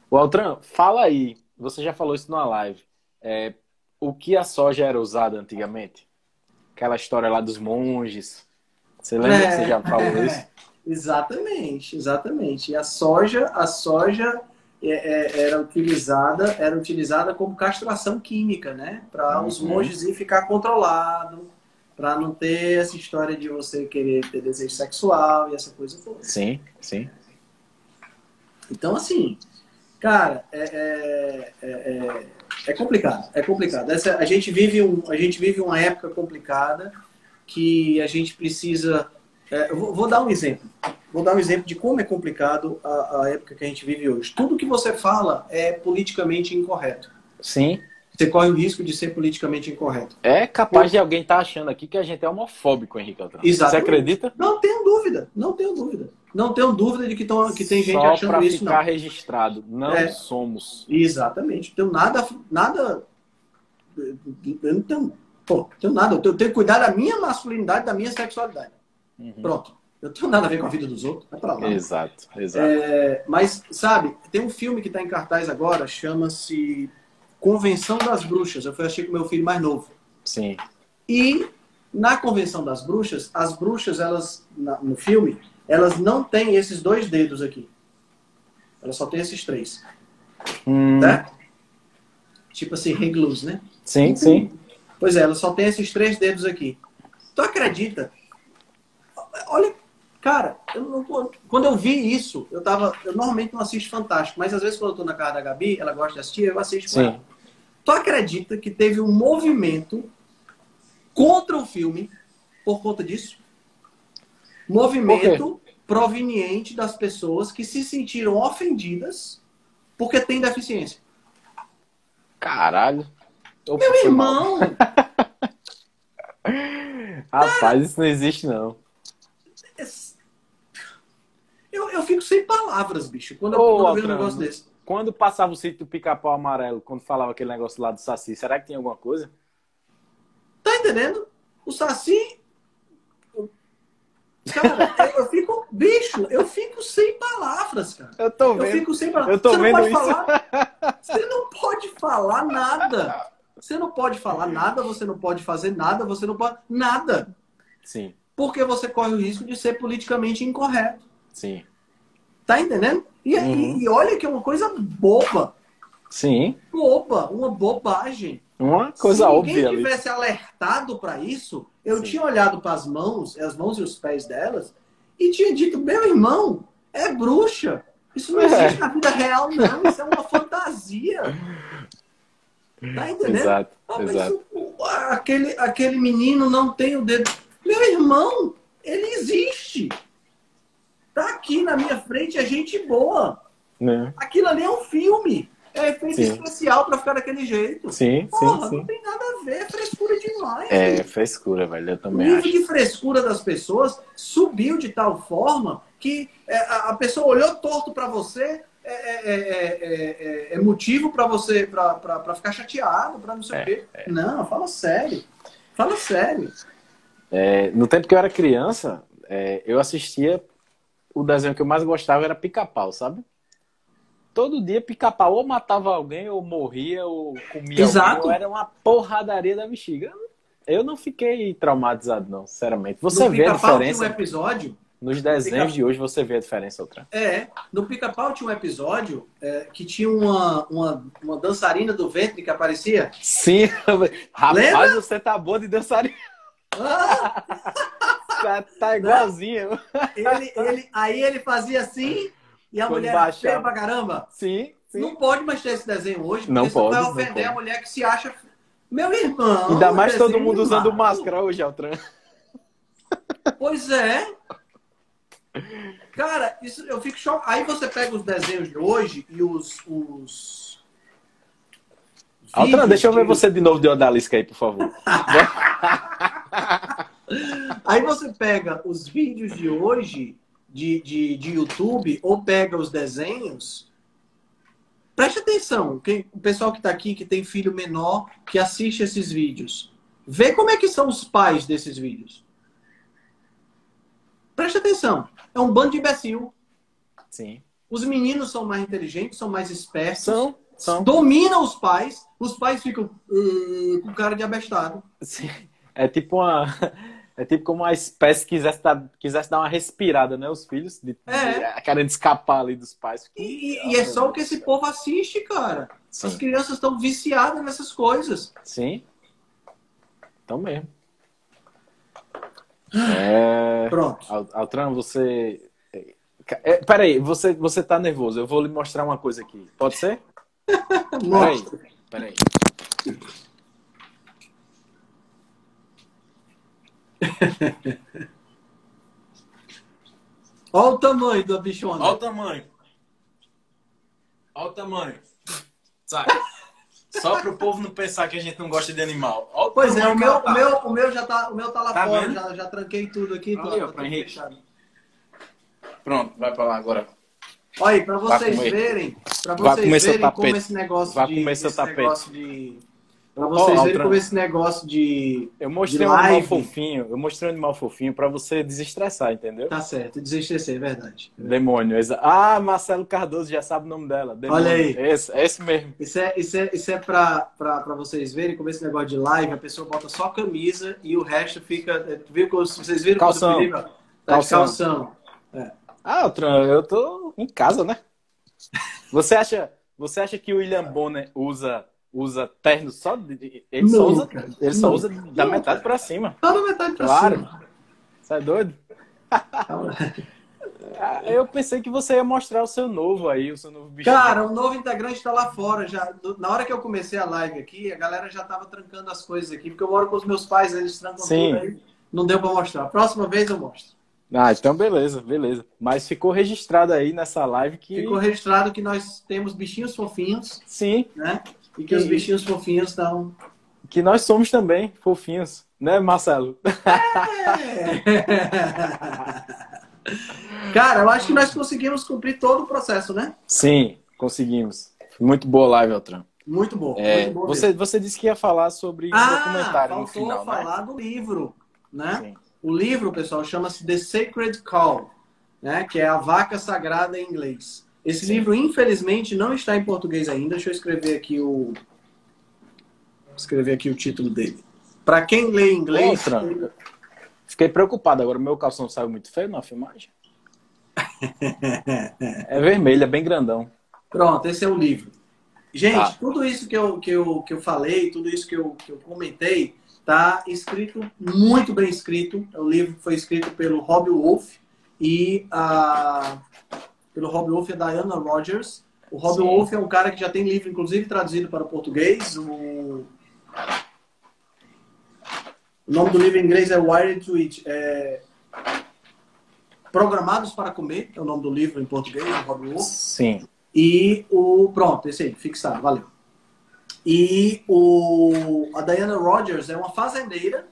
Speaker 1: o Altran, fala aí. Você já falou isso numa live. É, o que a soja era usada antigamente? Aquela história lá dos monges. Você lembra é, que você já falou é, isso?
Speaker 2: Exatamente, exatamente. E a soja, a soja é, é, era utilizada, era utilizada como castração química, né? Para uhum. os monges ir ficar controlado, para não ter essa história de você querer ter desejo sexual e essa coisa toda.
Speaker 1: Sim, sim.
Speaker 2: Então, assim, cara, é, é, é, é, é complicado. É complicado. Essa, a, gente vive um, a gente vive uma época complicada que a gente precisa. É, vou, vou, dar um exemplo. Vou dar um exemplo de como é complicado a, a época que a gente vive hoje. Tudo que você fala é politicamente incorreto.
Speaker 1: Sim
Speaker 2: você corre o risco de ser politicamente incorreto.
Speaker 1: É capaz de alguém estar tá achando aqui que a gente é homofóbico, Henrique Altran. Exatamente. Você acredita?
Speaker 2: Não tenho dúvida, não tenho dúvida. Não tenho dúvida de que, tão, que tem gente Só achando isso.
Speaker 1: Só para ficar registrado, não é. somos.
Speaker 2: Exatamente. Então nada, nada, eu não tenho, pô, tenho nada. Eu tenho, eu tenho que cuidar da minha masculinidade, da minha sexualidade. Uhum. Pronto. Eu não tenho nada a ver com a vida dos outros. Vai pra lá.
Speaker 1: Exato, exato.
Speaker 2: É, mas, sabe, tem um filme que está em cartaz agora, chama-se Convenção das Bruxas. Eu fui assistir com meu filho mais novo.
Speaker 1: Sim.
Speaker 2: E na Convenção das Bruxas, as bruxas, elas, na, no filme, elas não têm esses dois dedos aqui. Elas só têm esses três.
Speaker 1: Hum. Tá?
Speaker 2: Tipo assim, reclus, né?
Speaker 1: Sim, sim.
Speaker 2: Pois é, elas só têm esses três dedos aqui. Tu acredita? Olha, cara, eu não, quando eu vi isso, eu tava. Eu normalmente não assisto Fantástico, mas às vezes quando eu tô na casa da Gabi, ela gosta de assistir, eu assisto com ela. Tu acredita que teve um movimento contra o filme por conta disso? Movimento proveniente das pessoas que se sentiram ofendidas porque têm deficiência.
Speaker 1: Caralho.
Speaker 2: Meu irmão!
Speaker 1: Rapaz, isso não existe, não.
Speaker 2: Eu, eu fico sem palavras, bicho, quando eu, Ô, quando eu vejo um negócio desse.
Speaker 1: Quando passava o sítio do pica-pau amarelo, quando falava aquele negócio lá do Saci, será que tem alguma coisa?
Speaker 2: Tá entendendo? O Saci. Cara, eu fico. Bicho, eu fico sem palavras, cara.
Speaker 1: Eu tô vendo.
Speaker 2: Eu fico sem palavras.
Speaker 1: Eu tô
Speaker 2: você
Speaker 1: vendo
Speaker 2: não pode
Speaker 1: isso.
Speaker 2: falar. Você não pode falar nada. Você não pode falar nada, você não pode fazer nada, você não pode. Nada.
Speaker 1: Sim.
Speaker 2: Porque você corre o risco de ser politicamente incorreto.
Speaker 1: Sim.
Speaker 2: Tá entendendo? E, uhum. e, olha que é uma coisa boba.
Speaker 1: Sim.
Speaker 2: Boba, uma bobagem.
Speaker 1: Uma coisa
Speaker 2: Se
Speaker 1: óbvia. Se
Speaker 2: ninguém tivesse ali. alertado para isso, eu Sim. tinha olhado para as mãos, as mãos e os pés delas, e tinha dito: meu irmão, é bruxa. Isso não é. existe na vida real, não. Isso é uma fantasia. Tá entendendo?
Speaker 1: Exato, ah, exato.
Speaker 2: Isso, aquele, aquele menino não tem o dedo. Meu irmão, ele existe. Tá aqui na minha frente, é gente boa.
Speaker 1: É.
Speaker 2: Aquilo ali é um filme. É efeito sim. especial para ficar daquele jeito.
Speaker 1: Sim,
Speaker 2: Porra,
Speaker 1: sim, sim.
Speaker 2: não tem nada a ver, é frescura demais.
Speaker 1: É, frescura, velho. Eu também
Speaker 2: O nível
Speaker 1: acho.
Speaker 2: de frescura das pessoas subiu de tal forma que é, a pessoa olhou torto pra você, é, é, é, é, é- é motivo pra você pra, pra, pra ficar chateado, pra não sei
Speaker 1: É,
Speaker 2: o quê. Não, fala sério. Fala sério.
Speaker 1: É, no tempo que eu era criança, é, eu assistia. O desenho que eu mais gostava era pica-pau, sabe? Todo dia pica-pau ou matava alguém, ou morria, ou comia
Speaker 2: Exato.
Speaker 1: alguém, ou era uma porradaria da bexiga. Eu não fiquei traumatizado, não, sinceramente. Você
Speaker 2: no
Speaker 1: vê a diferença
Speaker 2: tinha um episódio.
Speaker 1: nos desenhos de hoje, você vê a diferença outra.
Speaker 2: É, no Pica-Pau tinha um episódio é, que tinha uma, uma, uma dançarina do ventre que aparecia.
Speaker 1: Sim, rapaz,
Speaker 2: Lembra?
Speaker 1: você tá bom de dançarina.
Speaker 2: Ah,
Speaker 1: Tá, tá igualzinho.
Speaker 2: ele, ele, aí ele fazia assim e a
Speaker 1: Quando
Speaker 2: mulher
Speaker 1: baixava.
Speaker 2: feia pra caramba.
Speaker 1: Sim, sim.
Speaker 2: Não pode mais ter esse desenho hoje,
Speaker 1: Não
Speaker 2: você vai
Speaker 1: pode, não
Speaker 2: ofender
Speaker 1: pode.
Speaker 2: a mulher que se acha. Meu irmão.
Speaker 1: Ainda mais todo mundo usando máscara hoje, Altran.
Speaker 2: Pois é. Cara, isso, eu fico chocado. Aí você pega os desenhos de hoje e os. os...
Speaker 1: Altran, deixa eu ver você de novo de Odalisca aí, por favor.
Speaker 2: Aí você pega os vídeos de hoje de, de, de YouTube ou pega os desenhos. Preste atenção, quem, o pessoal que está aqui, que tem filho menor, que assiste esses vídeos. Vê como é que são os pais desses vídeos. Preste atenção. É um bando de imbecil.
Speaker 1: Sim.
Speaker 2: Os meninos são mais inteligentes, são mais espertos.
Speaker 1: São, são.
Speaker 2: Dominam os pais. Os pais ficam "Ah", com cara de abestado.
Speaker 1: Sim. É tipo uma. É tipo como uma espécie quisesse dar, quisesse dar uma respirada, né? Os filhos, de,
Speaker 2: É.
Speaker 1: querendo escapar ali dos pais.
Speaker 2: E, e- e é só o que esse povo assiste, cara. As
Speaker 1: Sim.
Speaker 2: crianças estão viciadas nessas coisas.
Speaker 1: Sim. Então mesmo. É...
Speaker 2: Pronto.
Speaker 1: Al- Altran, você. É, peraí, você, você tá nervoso. Eu vou lhe mostrar uma coisa aqui. Pode ser? Peraí.
Speaker 2: Mostra.
Speaker 1: Peraí.
Speaker 2: Olha o tamanho da bichona.
Speaker 1: Olha o tamanho. Olha o tamanho. Sabe? Só para o povo não pensar que a gente não gosta de animal. Olha
Speaker 2: Pois é, o meu,
Speaker 1: tá.
Speaker 2: o, meu, o meu já tá, o meu tá lá
Speaker 1: Tá
Speaker 2: fora, já, já tranquei tudo aqui.
Speaker 1: Ó,
Speaker 2: tô
Speaker 1: pra Henrique.
Speaker 2: fechado.
Speaker 1: Pronto, vai para lá agora.
Speaker 2: Olha aí, pra
Speaker 1: Vai
Speaker 2: vocês verem, pra
Speaker 1: Vai
Speaker 2: vocês verem como esse negócio
Speaker 1: Vai
Speaker 2: de... esse
Speaker 1: tapete.
Speaker 2: negócio de... Pra vocês verem
Speaker 1: Altran.
Speaker 2: como esse negócio de...
Speaker 1: Eu mostrei
Speaker 2: De
Speaker 1: um animal fofinho. Eu mostrei um animal fofinho para você desestressar, entendeu?
Speaker 2: Tá certo, desestrecer, é verdade.
Speaker 1: Demônio. Ah, Marcelo Cardoso já sabe o nome dela. Demônio.
Speaker 2: Olha aí.
Speaker 1: Esse, é esse mesmo.
Speaker 2: Isso é, isso é, isso é pra, pra, pra vocês verem como esse negócio de live, a pessoa bota só camisa e o resto fica. é, Viu, vocês viram
Speaker 1: Calção.
Speaker 2: quando o Felipe, ó, tá de
Speaker 1: Calção.
Speaker 2: calção.
Speaker 1: Ah, Altran, eu tô em casa, né? Você acha, você acha que o William Bonner usa, usa terno só? de- Ele só usa, ele só usa da metade pra cima.
Speaker 2: Tá na metade pra
Speaker 1: Claro.
Speaker 2: cima.
Speaker 1: Você é doido? Eu pensei que você ia mostrar o seu novo aí, o seu novo bichinho.
Speaker 2: Cara, o novo integrante tá lá fora. Já, na hora que eu comecei a live aqui, a galera já tava trancando as coisas aqui, porque eu moro com os meus pais, eles trancam
Speaker 1: Sim.
Speaker 2: tudo aí. Não deu pra mostrar. Próxima vez eu mostro.
Speaker 1: Ah, então beleza, beleza. Mas ficou registrado aí nessa live que.
Speaker 2: Ficou registrado que nós temos bichinhos fofinhos,
Speaker 1: Sim,
Speaker 2: né? E que os
Speaker 1: Que-
Speaker 2: bichinhos fofinhos estão.
Speaker 1: que nós somos também fofinhos, né, Marcelo?
Speaker 2: Cara, eu acho que nós conseguimos cumprir todo o processo, né?
Speaker 1: Sim, conseguimos. Muito boa live, Altran.
Speaker 2: Muito bom.
Speaker 1: É,
Speaker 2: muito bom
Speaker 1: você, você disse que ia falar sobre um
Speaker 2: ah,
Speaker 1: documentário no final, né?
Speaker 2: falar do livro, né?
Speaker 1: Sim.
Speaker 2: O livro, pessoal, chama-se The Sacred Cow, né? Que é a vaca sagrada em inglês. Esse
Speaker 1: Sim.
Speaker 2: livro, infelizmente, não está em português ainda. Deixa eu escrever aqui o escrever aqui o título dele. Para quem lê inglês,
Speaker 1: Outra. Fiquei preocupado agora. Meu calção saiu muito feio na filmagem. É vermelho, é bem grandão.
Speaker 2: Pronto, esse é o livro. Gente,
Speaker 1: Tá.
Speaker 2: tudo isso que eu, que, eu, que eu falei, tudo isso que eu, que eu comentei, tá escrito, muito bem escrito. O livro foi escrito pelo Rob Wolf e a, pelo Rob Wolf e a Diana Rogers. O Rob
Speaker 1: Sim.
Speaker 2: Wolf é um cara que já tem livro, inclusive, traduzido para o português. O, o nome do livro em inglês é Wired to Eat. É... Programados para Comer, é o nome do livro em português, do Rob Wolf.
Speaker 1: Sim.
Speaker 2: E o. Pronto, esse aí, fixado, valeu. E o, a Diana Rogers é uma fazendeira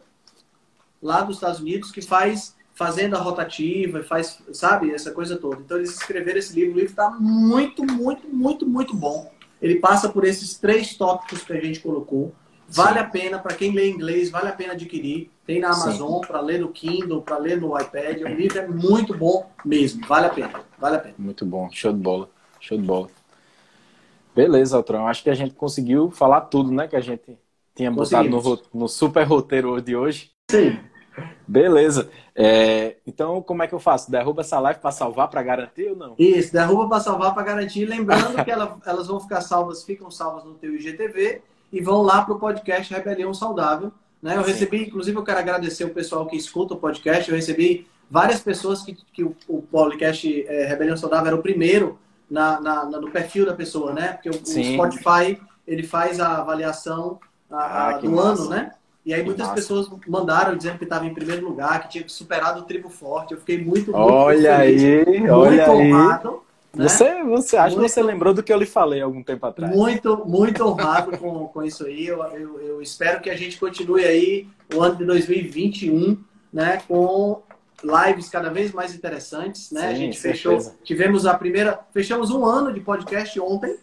Speaker 2: lá dos Estados Unidos que faz fazenda rotativa, faz, sabe, essa coisa toda. Então eles escreveram esse livro, o livro está muito, muito, muito, muito bom. Ele passa por esses três tópicos que a gente colocou. Vale Sim. a pena, para quem lê inglês, vale a pena adquirir. Tem na Amazon, para ler no Kindle, para ler no iPad. O livro é muito bom mesmo, vale a pena, vale a pena.
Speaker 1: Muito bom, show de bola, show de bola. Beleza, Altron. Acho que a gente conseguiu falar tudo, né? Que a gente tinha botado no, no super roteiro de hoje.
Speaker 2: Sim.
Speaker 1: Beleza. É, então, como é que eu faço? Derruba essa live para salvar, para garantir ou não?
Speaker 2: Isso, derruba para salvar, para garantir. Lembrando que ela, elas vão ficar salvas, ficam salvas no teu IGTV e vão lá para o podcast Rebelião Saudável. Né? Eu Sim. recebi, inclusive, eu quero agradecer o pessoal que escuta o podcast. Eu recebi várias pessoas que, que o, o podcast é, Rebelião Saudável era o primeiro na, na, no perfil da pessoa, né? Porque o, o Spotify ele faz a avaliação a, ah, do massa. ano, né? E aí muitas pessoas mandaram dizendo que estava em primeiro lugar, que tinha superado o tribo forte. Eu fiquei muito, muito
Speaker 1: olha feliz, aí, muito olha honrado. Aí. Né? Você, você acha muito, que você lembrou do que eu lhe falei algum tempo atrás?
Speaker 2: Muito, muito honrado com, com isso aí. Eu, eu, eu, espero que a gente continue aí o ano de 2021, né, com lives cada vez mais interessantes, né? Sim, a gente fechou, certeza. tivemos a primeira, fechamos um ano de podcast ontem.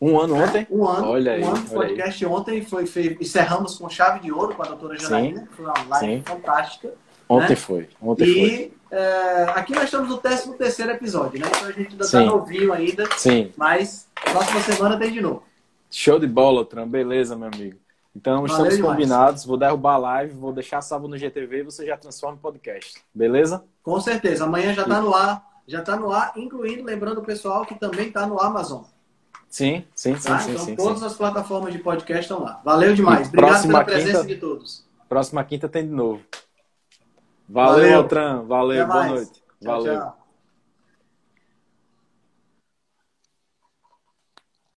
Speaker 1: Um ano ontem?
Speaker 2: Um ano. Olha aí. Um ano de podcast aí. ontem foi feito, encerramos com chave de ouro com a doutora Janaína, foi uma live Sim. fantástica.
Speaker 1: Ontem né? foi. Ontem
Speaker 2: e
Speaker 1: foi.
Speaker 2: É, aqui nós estamos no 13 terceiro episódio, né? Então a gente ainda está novinho ainda.
Speaker 1: Sim.
Speaker 2: Mas próxima semana tem de novo.
Speaker 1: Show de bola, Tram. Beleza, meu amigo. Então, Valeu estamos demais. combinados. Vou derrubar a live, vou deixar salvo no GTV e você já transforma em podcast. Beleza?
Speaker 2: Com certeza. Amanhã já está no ar. Já está no ar, incluindo, lembrando o pessoal que também está no Amazon.
Speaker 1: Sim, sim, sim.
Speaker 2: Tá?
Speaker 1: sim
Speaker 2: então,
Speaker 1: sim,
Speaker 2: todas
Speaker 1: sim.
Speaker 2: as plataformas de podcast estão lá. Valeu demais. Obrigado pela presença
Speaker 1: quinta,
Speaker 2: de todos.
Speaker 1: Próxima quinta tem de novo. Valeu, Valeu. Tran. Valeu, boa noite. Tchau, Valeu. Tchau.